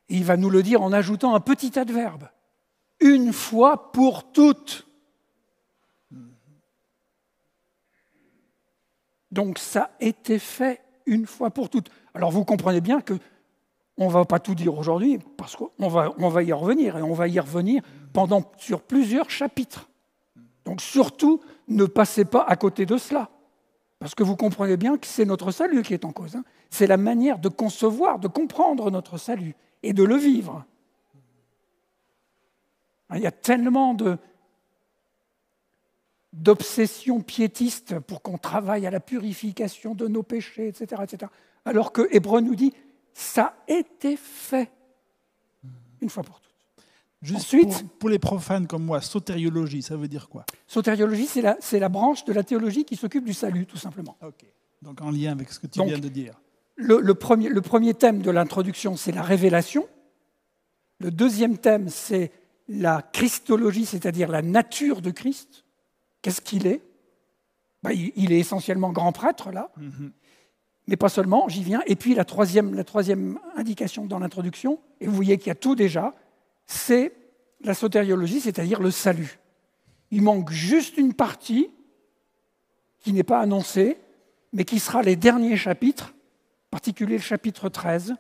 Et il va nous le dire en ajoutant un petit adverbe. Une fois pour toutes. Donc ça a été fait une fois pour toutes. Alors vous comprenez bien que on ne va pas tout dire aujourd'hui parce qu'on va, y revenir et on va y revenir pendant sur plusieurs chapitres. Donc surtout, ne passez pas à côté de cela. Parce que vous comprenez bien que c'est notre salut qui est en cause. Hein. C'est la manière de concevoir, de comprendre notre salut et de le vivre. Il y a tellement de, d'obsession piétiste pour qu'on travaille à la purification de nos péchés, etc. etc. alors que Hébreu nous dit, ça a été fait une fois pour toutes. Juste Ensuite- pour, pour les profanes comme moi, sotériologie, ça veut dire quoi? Sotériologie, c'est la, la branche de la théologie qui s'occupe du salut, tout simplement. Ok. Donc en lien avec ce que tu Donc- viens de dire. Le, le premier, le premier thème de l'introduction, c'est la révélation. Le deuxième thème, c'est la christologie, c'est-à-dire la nature de Christ. Qu'est-ce qu'il est? Ben, il, il est essentiellement grand prêtre, là, Mhm. mais pas seulement, j'y viens. Et puis la troisième, la troisième indication dans l'introduction, et vous voyez qu'il y a tout déjà, c'est la sotériologie, c'est-à-dire le salut. Il manque juste une partie qui n'est pas annoncée, mais qui sera les derniers chapitres, en particulier le chapitre 13,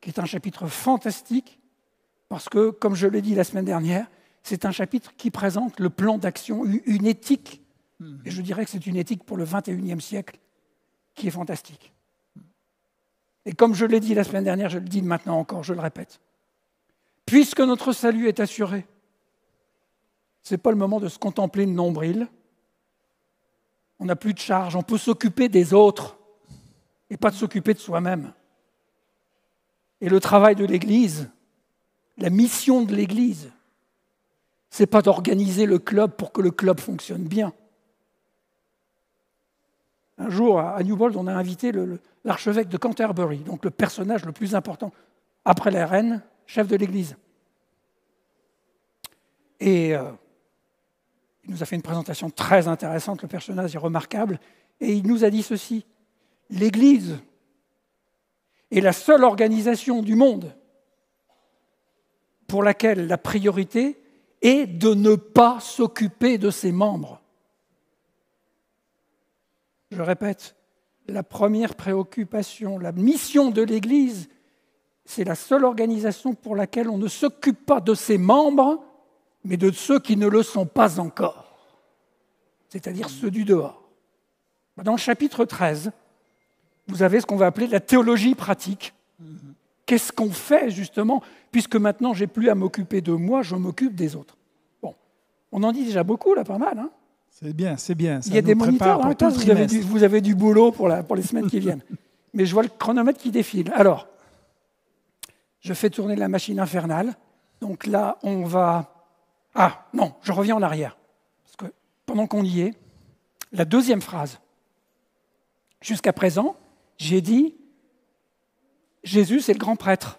qui est un chapitre fantastique, parce que, comme je l'ai dit la semaine dernière, c'est un chapitre qui présente le plan d'action, une- éthique, et je dirais que c'est une éthique pour le 21e siècle, qui est fantastique. Et comme je l'ai dit la semaine dernière, je le dis maintenant encore, je le répète. Puisque notre salut est assuré, ce n'est pas le moment de se contempler le nombril. On n'a plus de charge, on peut s'occuper des autres et pas de s'occuper de soi-même. Et le travail de l'Église, la mission de l'Église, c'est pas d'organiser le club pour que le club fonctionne bien. Un jour, à Newbold, on a invité l'archevêque de Canterbury, donc le personnage le plus important après la reine, chef de l'Église. Et euh, il nous a fait une présentation très intéressante, le personnage est remarquable, et il nous a dit ceci, l'Église est la seule organisation du monde pour laquelle la priorité est de ne pas s'occuper de ses membres. Je répète, la première préoccupation, la mission de l'Église, c'est la seule organisation pour laquelle on ne s'occupe pas de ses membres, mais de ceux qui ne le sont pas encore, c'est-à-dire ceux du dehors. Dans le chapitre 13, vous avez ce qu'on va appeler la théologie pratique. Qu'est-ce qu'on fait justement, puisque maintenant j'ai plus à m'occuper de moi, je m'occupe des autres. Bon, on en dit déjà beaucoup là, pas mal. Hein C'est bien, c'est bien. Ça Il y a des moniteurs dans le vous avez, du, trimestre. vous avez du boulot pour, la- pour les semaines qui viennent. Mais je vois le chronomètre qui défile. Alors, je fais tourner la machine infernale. Donc là, on va... Ah, non, je reviens en arrière. Parce que pendant qu'on y est, la deuxième phrase. Jusqu'à présent, j'ai dit, Jésus, c'est le grand prêtre.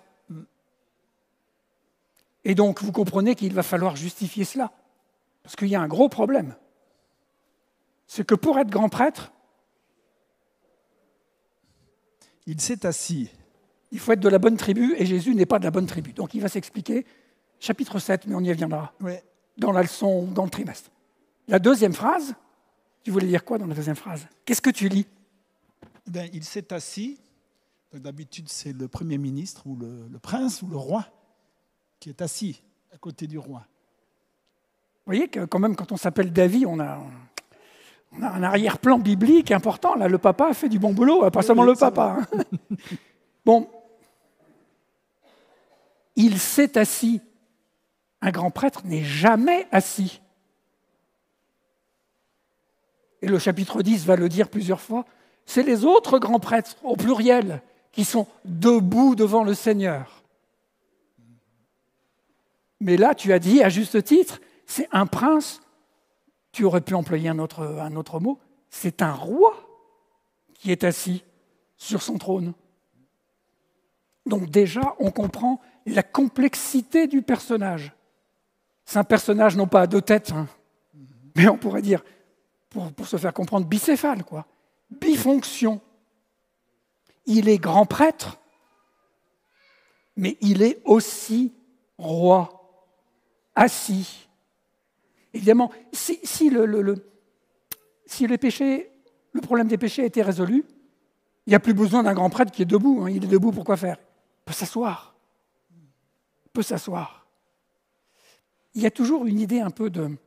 Et donc, vous comprenez qu'il va falloir justifier cela. Parce qu'il y a un gros problème c'est que pour être grand prêtre, Il s'est assis. il faut être de la bonne tribu et Jésus n'est pas de la bonne tribu. Donc il va s'expliquer, chapitre 7, mais on y reviendra dans la leçon, dans le trimestre. La deuxième phrase, tu voulais dire quoi dans la deuxième phrase? Qu'est-ce que tu lis? Ben, il s'est assis. Donc, D'habitude, c'est le Premier ministre ou le, le prince ou le roi qui est assis à côté du roi. Vous voyez que quand même, quand on s'appelle David, on a, on a un arrière-plan biblique important. Là, le papa a fait du bon boulot, pas Oui, seulement le papa. hein. bon, il s'est assis. Un grand prêtre n'est jamais assis. Et le chapitre 10 va le dire plusieurs fois. C'est les autres grands prêtres, au pluriel, qui sont debout devant le Seigneur. Mais là, tu as dit, à juste titre, c'est un prince, tu aurais pu employer un autre, mot, c'est un roi qui est assis sur son trône. Donc déjà, on comprend la complexité du personnage. C'est un personnage non pas à deux têtes, hein, mais on pourrait dire, pour, pour se faire comprendre, bicéphale, quoi. Bifonction. Il est grand prêtre, mais il est aussi roi, assis. Évidemment, si, le, péchés, le problème des péchés a été résolu, il n'y a plus besoin d'un grand prêtre qui est debout. hein. Il est debout pour quoi faire? Il peut s'asseoir. Il peut s'asseoir. Il y a toujours une idée un peu de...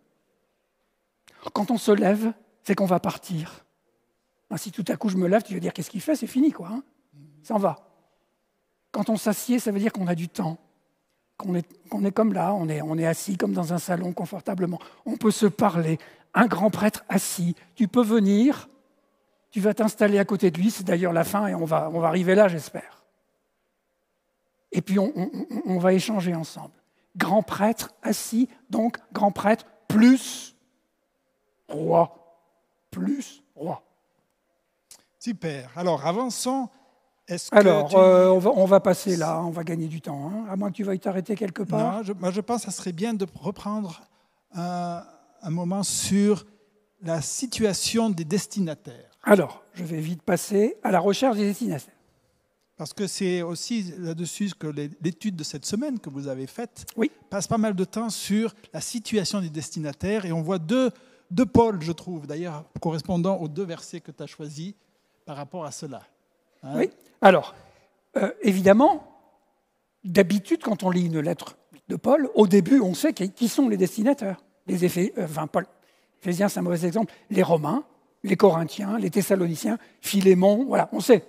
Quand on se lève, c'est qu'on va partir. Ben, si tout à coup je me lève, tu vas dire qu'est-ce qu'il fait? C'est fini, quoi. hein. Ça en va. Quand on s'assied, ça veut dire qu'on a du temps qu'on est, est comme là, on est, on est assis comme dans un salon confortablement. On peut se parler. Un grand prêtre assis. Tu peux venir, tu vas t'installer à côté de lui, c'est d'ailleurs la fin et on va, on va arriver là, j'espère. Et puis on- on va échanger ensemble. grand prêtre assis, donc grand prêtre plus roi, plus roi. Super. Alors, avançons. Alors, euh, on, va, passer là, on va gagner du temps, hein, à moins que tu veuilles t'arrêter quelque part. Non, je, moi je pense que ça serait bien de reprendre un, un moment sur la situation des destinataires. Alors, je vais vite passer à la recherche des destinataires. Parce que c'est aussi là-dessus que l'étude de cette semaine que vous avez faite oui. passe pas mal de temps sur la situation des destinataires et on voit deux, deux pôles, je trouve, d'ailleurs correspondant aux deux versets que tu as choisis par rapport à cela. Hein? oui. Alors, euh, évidemment, d'habitude, quand on lit une lettre de Paul, au début, on sait qui sont les destinataires. Les effets, euh, enfin, Paul, Éphésiens, c'est un mauvais exemple. Les Romains, les Corinthiens, les Thessaloniciens, Philémon, voilà, on sait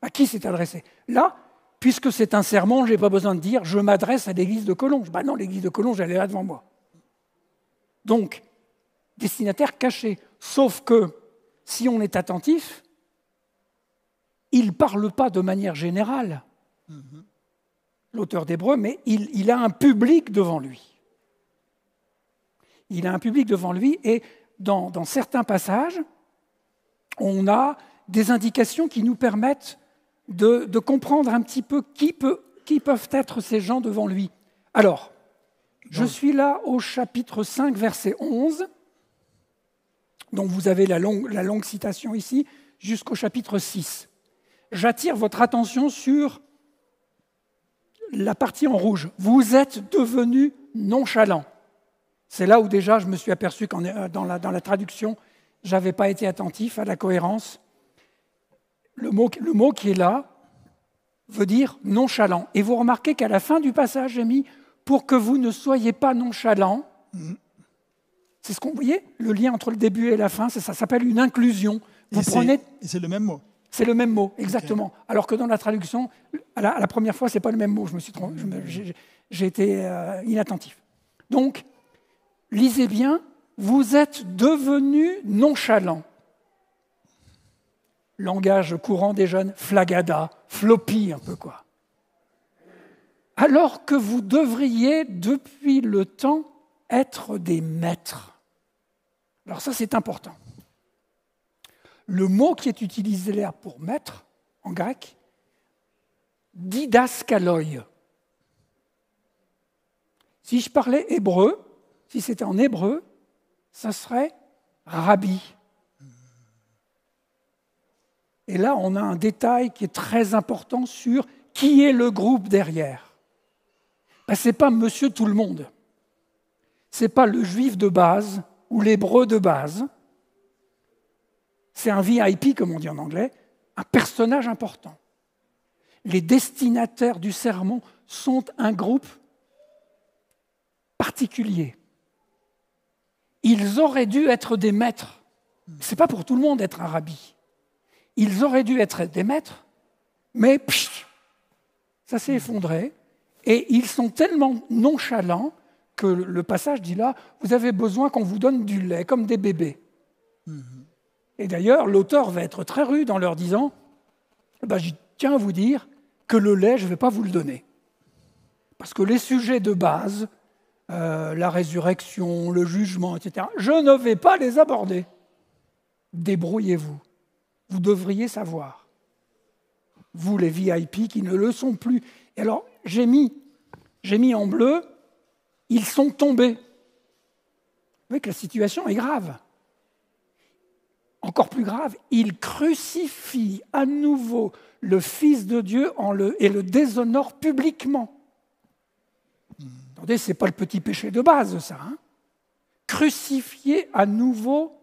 à qui c'est adressé. Là, puisque c'est un sermon, je n'ai pas besoin de dire je m'adresse à l'église de Collonges. Ben non, l'église de Collonges, elle est là devant moi. Donc, destinataire caché. Sauf que, si on est attentif, il ne parle pas de manière générale, l'auteur d'Hébreu, mais il, a un public devant lui. Il a un public devant lui et dans, dans certains passages, on a des indications qui nous permettent de, comprendre un petit peu qui, peut, qui, peuvent être ces gens devant lui. Alors, je suis là au chapitre 5, verset 11. Donc vous avez la longue, la longue citation ici, jusqu'au chapitre 6. J'attire votre attention sur la partie en rouge. Vous êtes devenus nonchalants. C'est là où déjà je me suis aperçu qu'en dans la, dans la traduction, je n'avais pas été attentif à la cohérence le mot, le mot qui est là veut dire nonchalant. Et vous remarquez qu'à la fin du passage, j'ai mis pour que vous ne soyez pas nonchalant. C'est ce qu'on voyait Le lien entre le début et la fin, ça, s'appelle une inclusion. Vous et c'est le même mot. C'est le même mot, exactement. Alors que dans la traduction, à la, première fois, c'est pas le même mot. Je me suis j'ai été euh, inattentif. Donc, lisez bien. Vous êtes devenus nonchalants langage courant des jeunes, flagada, floppy un peu quoi. Alors que vous devriez depuis le temps être des maîtres. Alors ça c'est important. Le mot qui est utilisé là pour maître en grec, didaskaloi. Si je parlais hébreu, si c'était en hébreu, ça serait rabbi. Et là, on a un détail qui est très important sur qui est le groupe derrière. Ben, Ce n'est pas monsieur tout le monde. Ce n'est pas le juif de base ou l'hébreu de base. C'est un VIP, comme on dit en anglais, un personnage important. Les destinataires du sermon sont un groupe particulier. Ils auraient dû être des maîtres. Ce n'est pas pour tout le monde d'être un rabbi. Ils auraient dû être des maîtres, mais ça s'est effondré. Et ils sont tellement nonchalants que le passage dit là, vous avez besoin qu'on vous donne du lait, comme des bébés. Mm-hmm. Et d'ailleurs, l'auteur va être très rude en leur disant, ben, je tiens à vous dire que le lait, je ne vais pas vous le donner. Parce que les sujets de base, euh, la résurrection, le jugement, etc., je ne vais pas les aborder. Débrouillez-vous. Vous devriez savoir. Vous, les VIP qui ne le sont plus. Et alors, j'ai mis, j'ai mis en bleu, ils sont tombés. Vous voyez que la situation est grave. Encore plus grave, ils crucifient à nouveau le Fils de Dieu et le déshonorent publiquement. Attendez, ce n'est pas le petit péché de base, ça. Hein Crucifier à nouveau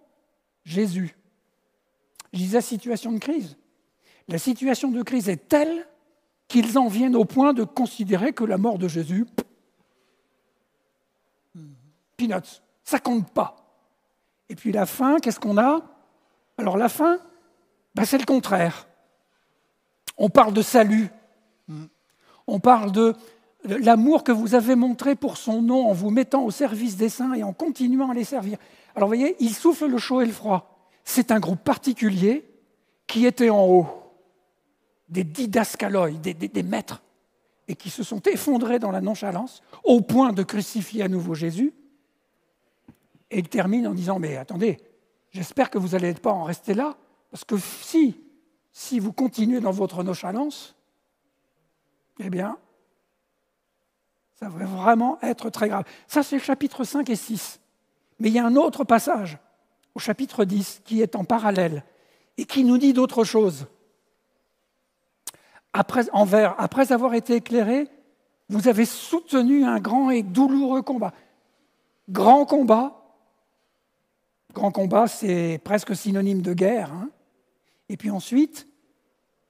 Jésus. Je disais situation de crise. La situation de crise est telle qu'ils en viennent au point de considérer que la mort de Jésus, peanuts, ça compte pas. Et puis la fin, qu'est-ce qu'on a? Alors la fin, ben, c'est le contraire. On parle de salut. On parle de l'amour que vous avez montré pour son nom en vous mettant au service des saints et en continuant à les servir. Alors vous voyez, il souffle le chaud et le froid c'est un groupe particulier qui était en haut, des didascaloi, des, des, maîtres. et qui se sont effondrés dans la nonchalance au point de crucifier à nouveau Jésus. Et il termine en disant, mais attendez, j'espère que vous n'allez pas en rester là, parce que si, si vous continuez dans votre nonchalance, eh bien, ça va vraiment être très grave. Ça, c'est le chapitre 5 et 6. Mais il y a un autre passage au chapitre 10 qui est en parallèle et qui nous dit d'autres choses. Après, après avoir été éclairé, vous avez soutenu un grand et douloureux combat. Grand combat, grand combat, c'est presque synonyme de guerre. Hein. Et puis ensuite,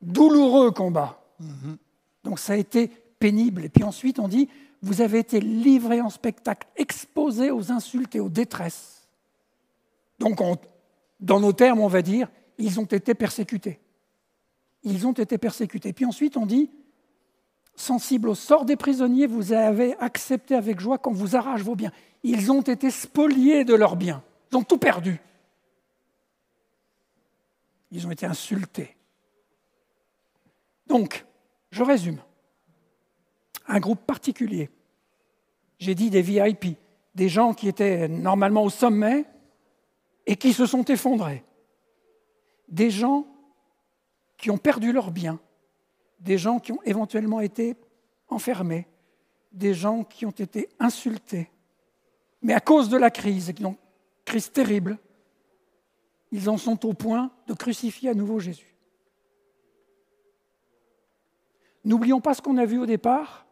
douloureux combat. Mm-hmm. Donc ça a été pénible. Et puis ensuite, on dit, vous avez été livré en spectacle, exposé aux insultes et aux détresses. Donc, dans nos termes, on va dire, ils ont été persécutés. Ils ont été persécutés. Puis ensuite, on dit, sensible au sort des prisonniers, vous avez accepté avec joie qu'on vous arrache vos biens. Ils ont été spoliés de leurs biens. Ils ont tout perdu. Ils ont été insultés. Donc, je résume un groupe particulier. J'ai dit des VIP, des gens qui étaient normalement au sommet et qui se sont effondrés. Des gens qui ont perdu leurs biens, des gens qui ont éventuellement été enfermés, des gens qui ont été insultés. Mais à cause de la crise, une crise terrible, ils en sont au point de crucifier à nouveau Jésus. N'oublions pas ce qu'on a vu au départ,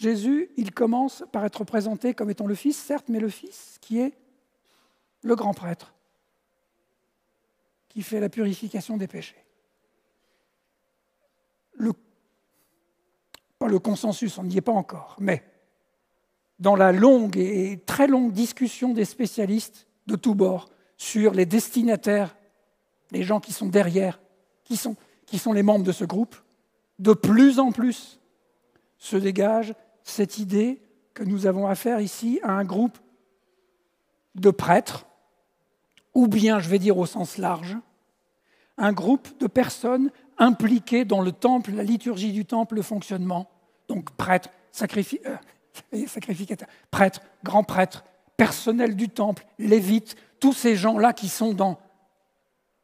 Jésus, il commence par être présenté comme étant le Fils, certes, mais le Fils qui est le grand prêtre, qui fait la purification des péchés. Le, pas le consensus, on n'y est pas encore, mais dans la longue et très longue discussion des spécialistes de tous bords sur les destinataires, les gens qui sont derrière, qui sont, qui sont les membres de ce groupe, de plus en plus se dégage cette idée que nous avons affaire ici à un groupe de prêtres, ou bien, je vais dire au sens large, un groupe de personnes impliquées dans le temple, la liturgie du temple, le fonctionnement. Donc prêtres, euh, prêtres, grands prêtres, personnel du temple, lévites, tous ces gens-là qui sont dans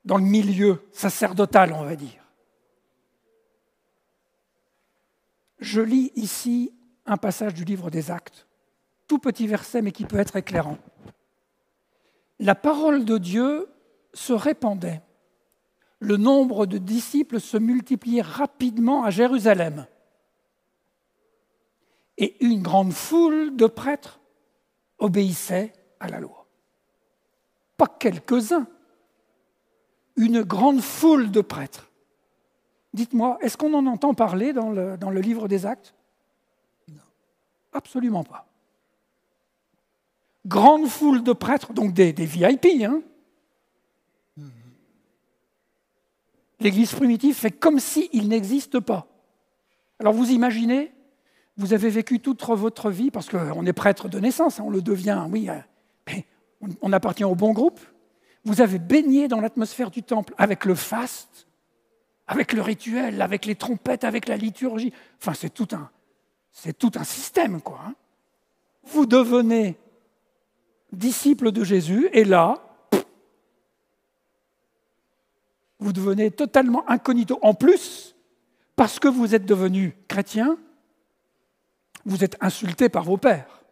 le milieu sacerdotal, on va dire. Je lis ici un passage du livre des Actes, tout petit verset mais qui peut être éclairant. La parole de Dieu se répandait. Le nombre de disciples se multipliait rapidement à Jérusalem. Et une grande foule de prêtres obéissait à la loi. Pas quelques-uns, une grande foule de prêtres. Dites-moi, est-ce qu'on en entend parler dans le, livre des actes? Absolument pas. Grande foule de prêtres, donc des, VIP. Hein. L'Église primitive fait comme s'il n'existe pas. Alors vous imaginez, vous avez vécu toute votre vie, parce qu'on est prêtre de naissance, hein, on le devient, oui, euh, mais on appartient au bon groupe. Vous avez baigné dans l'atmosphère du temple avec le faste, avec le rituel, avec les trompettes, avec la liturgie. Enfin, c'est tout un, c'est tout un système, quoi. Hein. Vous devenez disciple de Jésus, et là, vous devenez totalement incognito. En plus, parce que vous êtes devenu chrétien, vous êtes insulté par vos pères,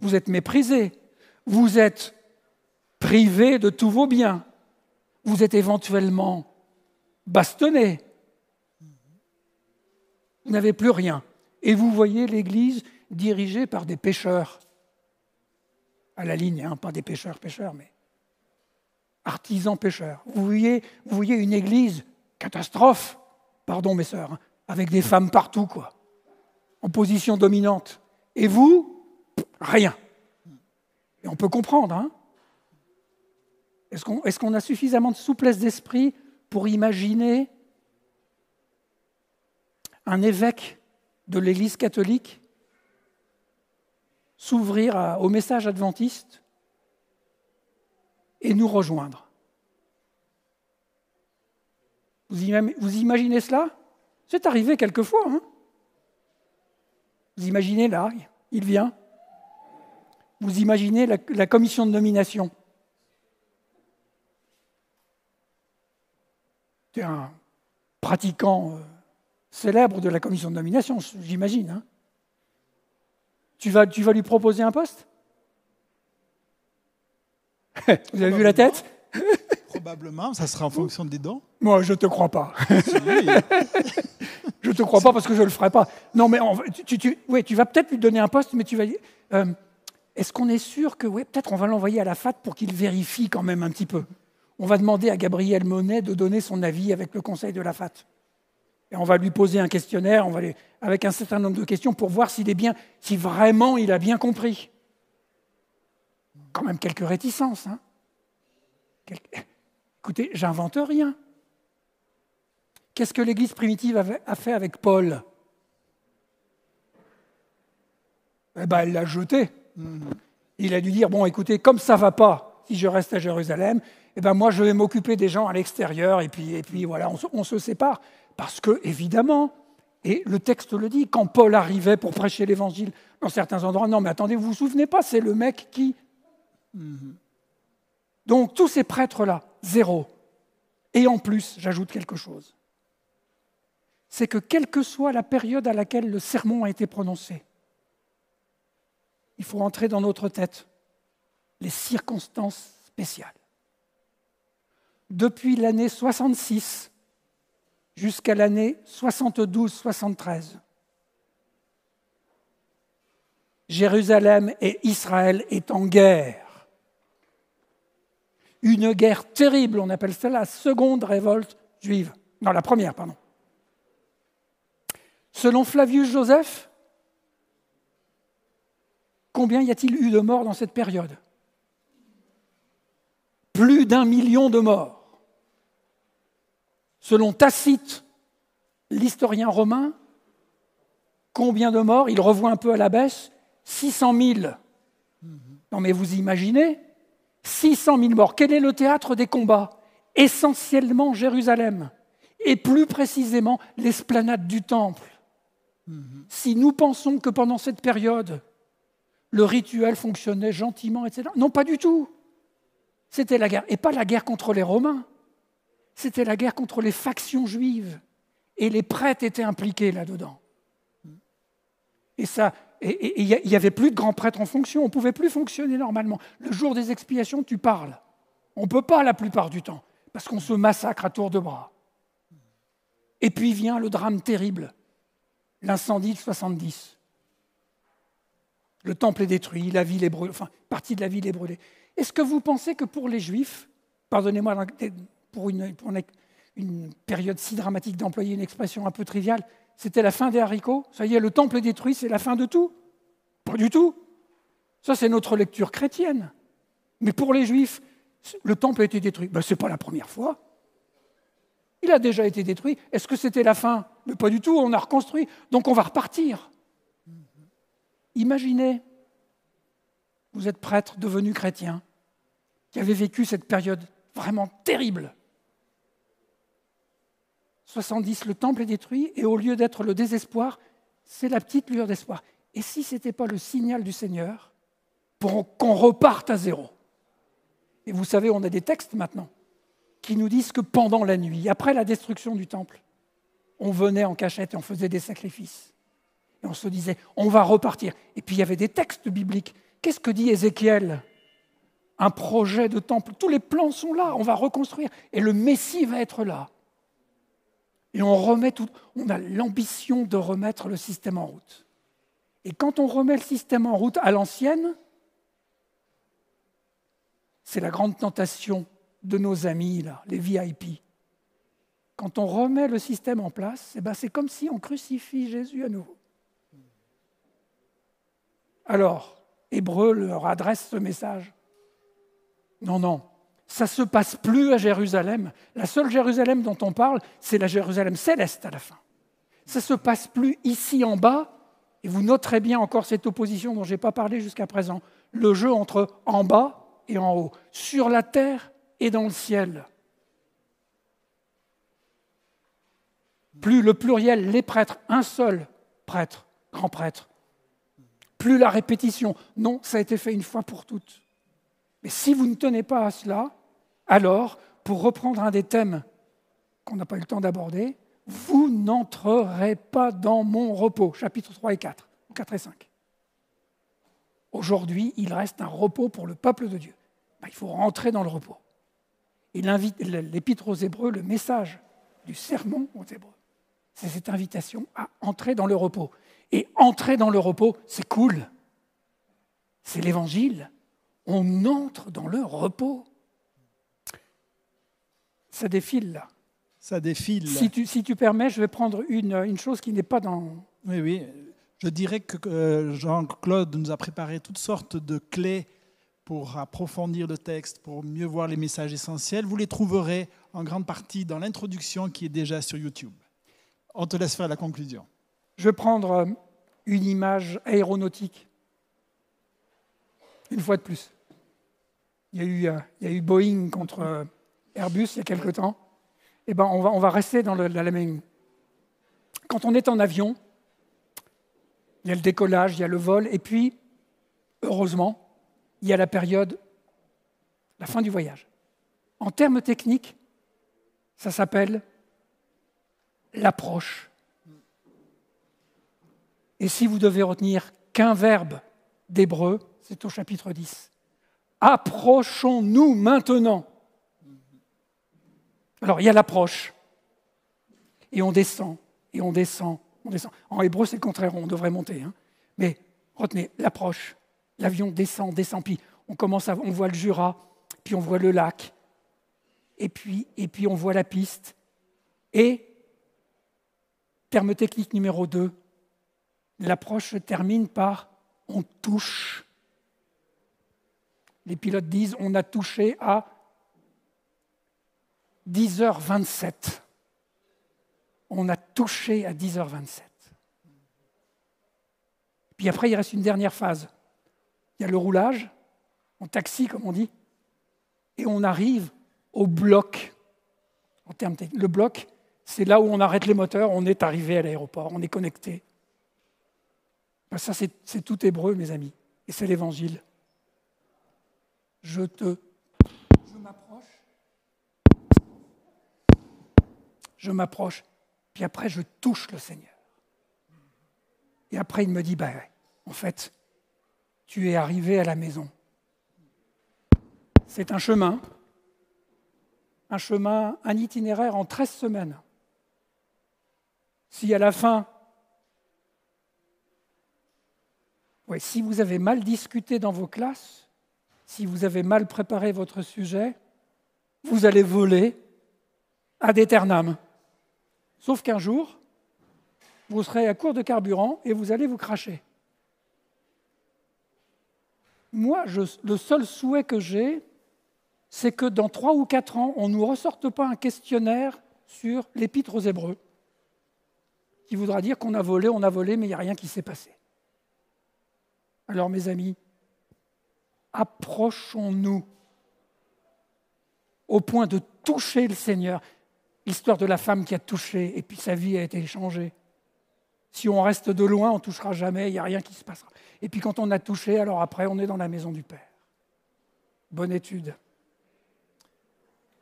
vous êtes méprisé, vous êtes privé de tous vos biens, vous êtes éventuellement bastonné, vous n'avez plus rien. Et vous voyez l'Église dirigée par des pêcheurs, à la ligne, hein, pas des pêcheurs pêcheurs, mais artisans pêcheurs. Vous voyez, une Église catastrophe, pardon mes sœurs, hein, avec des femmes partout, quoi, en position dominante. Et vous, rien. Et on peut comprendre. Hein Est-ce qu'on a suffisamment de souplesse d'esprit pour imaginer un évêque de l'Église catholique s'ouvrir au message adventiste et nous rejoindre? Vous imaginez cela? C'est arrivé quelquefois. Hein vous imaginez là, il vient. Vous imaginez la, commission de nomination. C'est un pratiquant euh, célèbre de la commission de nomination, j'imagine. Hein. tu, vas, tu vas lui proposer un poste? Vous avez vu la tête? Probablement, ça sera en fonction des dons. Moi, je ne te crois pas. je ne te crois pas parce que je ne le ferai pas. Non, mais tu, tu, vas peut-être lui donner un poste, mais tu vas dire euh, est-ce qu'on est sûr que, oui, peut-être on va l'envoyer à la FAT pour qu'il vérifie quand même un petit peu On va demander à Gabriel Monet de donner son avis avec le conseil de la FAT. Et on va lui poser un questionnaire avec un certain nombre de questions pour voir s'il est bien, si vraiment il a bien compris. Quand même quelques réticences. Hein Écoutez, j'invente rien. Qu'est-ce que l'Église primitive a fait avec Paul? Eh ben, Elle l'a jeté. Il a dû dire, bon, écoutez, comme ça va pas si je reste à Jérusalem, eh ben, moi, je vais m'occuper des gens à l'extérieur, et puis, et puis voilà, on se, sépare. Parce que, évidemment, et le texte le dit, quand Paul arrivait pour prêcher l'Évangile dans certains endroits, non, mais attendez, vous vous souvenez pas, c'est le mec qui... Donc, tous ces prêtres-là, zéro. Et en plus, j'ajoute quelque chose. C'est que quelle que soit la période à laquelle le sermon a été prononcé, il faut entrer dans notre tête les circonstances spéciales. Depuis l'année 66 jusqu'à l'année 72-73, Jérusalem et Israël est en guerre. Une guerre terrible, on appelle ça la seconde révolte juive. Non, la première, pardon. Selon Flavius Joseph, Combien y a-t-il eu de morts dans cette période? Plus d'un million de morts. Selon Tacite, l'historien romain, combien de morts? Il revoit un peu à la baisse 600 000. Non mais vous imaginez? 600 000 morts. Quel est le théâtre des combats? Essentiellement Jérusalem, et plus précisément l'esplanade du Temple. Si nous pensons que pendant cette période, le rituel fonctionnait gentiment, etc. Non, pas du tout. C'était la guerre, et pas la guerre contre les Romains, c'était la guerre contre les factions juives. Et les prêtres étaient impliqués là-dedans. Et ça, il n'y avait plus de grands prêtres en fonction, on ne pouvait plus fonctionner normalement. Le jour des expiations, tu parles. On ne peut pas la plupart du temps, parce qu'on se massacre à tour de bras. Et puis vient le drame terrible, l'incendie de 70. Le temple est détruit, la ville est brûlée, enfin, partie de la ville est brûlée. Est-ce que vous pensez que pour les Juifs, pardonnez-moi pour, une, période si dramatique d'employer une expression un peu triviale, c'était la fin des haricots? Ça y est, le temple est détruit, c'est la fin de tout Pas du tout. Ça, c'est notre lecture chrétienne. Mais pour les Juifs, le temple a été détruit. Ben, Ce n'est pas la première fois. Il a déjà été détruit. Est-ce que c'était la fin? Mais pas du tout, on a reconstruit. Donc on va repartir. Imaginez, vous êtes prêtre devenu chrétien, qui avez vécu cette période vraiment terrible. 70, le temple est détruit, et au lieu d'être le désespoir, c'est la petite lueur d'espoir. Et si ce n'était pas le signal du Seigneur pour qu'on reparte à zéro Et vous savez, on a des textes maintenant qui nous disent que pendant la nuit, après la destruction du temple, on venait en cachette et on faisait des sacrifices. Et on se disait, on va repartir. Et puis il y avait des textes bibliques. Qu'est-ce que dit Ézéchiel? Un projet de temple. Tous les plans sont là, on va reconstruire. Et le Messie va être là. Et on remet tout. On a l'ambition de remettre le système en route. Et quand on remet le système en route à l'ancienne, c'est la grande tentation de nos amis, là, les VIP. Quand on remet le système en place, eh ben c'est comme si on crucifie Jésus à nouveau. Alors, Hébreu leur adresse ce message. Non, non, ça ne se passe plus à Jérusalem. La seule Jérusalem dont on parle, c'est la Jérusalem céleste à la fin. Ça ne se passe plus ici en bas, et vous noterez bien encore cette opposition dont je n'ai pas parlé jusqu'à présent, le jeu entre en bas et en haut, sur la terre et dans le ciel. plus le pluriel, les prêtres, un seul prêtre, grand prêtre, plus la répétition. Non, ça a été fait une fois pour toutes. Mais si vous ne tenez pas à cela, alors, pour reprendre un des thèmes qu'on n'a pas eu le temps d'aborder, vous n'entrerez pas dans mon repos, chapitres 3 et 4, 4 et 5. Aujourd'hui, il reste un repos pour le peuple de Dieu. Ben, il faut rentrer dans le repos. Il invite l'épître aux Hébreux, le message du sermon aux Hébreux. C'est cette invitation à entrer dans le repos. Et entrer dans le repos, c'est cool. C'est l'évangile. On entre dans le repos. Ça défile là. Ça défile. Si tu, si tu permets, je vais prendre une, une chose qui n'est pas dans. Oui, oui. Je dirais que euh, Jean-Claude nous a préparé toutes sortes de clés pour approfondir le texte, pour mieux voir les messages essentiels. Vous les trouverez en grande partie dans l'introduction qui est déjà sur YouTube. On te laisse faire la conclusion. Je vais prendre euh, une image aéronautique. Une fois de plus. Il y a eu, euh, Boeing contre euh, Airbus il y a quelque temps. Eh ben, on, va, on va rester dans, le, la même. Quand on est en avion, il y a le décollage, il y a le vol, et puis, heureusement, il y a la période, la fin du voyage. En termes techniques, ça s'appelle l'approche. Et si vous devez retenir qu'un verbe d'hébreu, c'est au chapitre 10. Approchons-nous maintenant. Alors, il y a l'approche. Et on descend, et on descend, on descend. En hébreu, c'est le contraire, on devrait monter. Hein. Mais retenez, l'approche. L'avion descend, descend, puis on commence à, on voit le Jura, puis on voit le lac, et puis, et puis on voit la piste. Et, terme technique numéro 2, l'approche se termine par on touche. Les pilotes disent on a touché à 10h27. On a touché à 10h27. Puis après, il reste une dernière phase. Il y a le roulage, en taxi, comme on dit, et on arrive au bloc. En termes Le bloc, c'est là où on arrête les moteurs, on est arrivé à l'aéroport, on est connecté. Ben, ça, c'est tout hébreu, mes amis, et c'est l'évangile. Je te. Je m'approche. Je m'approche, puis après, je touche le Seigneur. Et après, il me dit ben, en fait, tu es arrivé à la maison. C'est un chemin, un chemin, un itinéraire en 13 semaines. Si à la fin, oui, si vous avez mal discuté dans vos classes, si vous avez mal préparé votre sujet, vous allez voler ad éternam. Sauf qu'un jour, vous serez à court de carburant et vous allez vous cracher. Moi, le seul souhait que j'ai, c'est que dans trois ou quatre ans, on ne nous ressorte pas un questionnaire sur l'épître aux Hébreux, qui voudra dire qu'on a volé, on a volé, mais il n'y a rien qui s'est passé. Alors mes amis, approchons-nous au point de toucher le Seigneur. L'histoire de la femme qui a touché et puis sa vie a été changée. Si on reste de loin, on ne touchera jamais, il n'y a rien qui se passera. Et puis quand on a touché, alors après, on est dans la maison du Père. Bonne étude.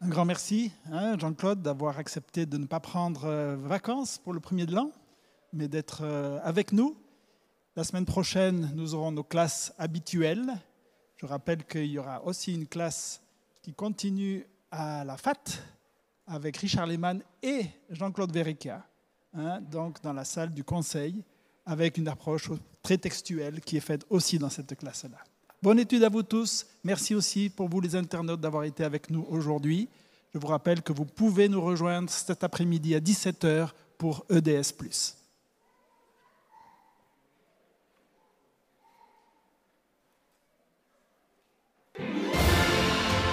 Un grand merci, hein, Jean-Claude, d'avoir accepté de ne pas prendre euh, vacances pour le premier de l'an, mais d'être euh, avec nous. La semaine prochaine, nous aurons nos classes habituelles. Je rappelle qu'il y aura aussi une classe qui continue à la FAT avec Richard Lehmann et Jean-Claude Verica, hein, donc dans la salle du conseil, avec une approche très textuelle qui est faite aussi dans cette classe-là. Bonne étude à vous tous. Merci aussi pour vous les internautes d'avoir été avec nous aujourd'hui. Je vous rappelle que vous pouvez nous rejoindre cet après-midi à 17h pour EDS ⁇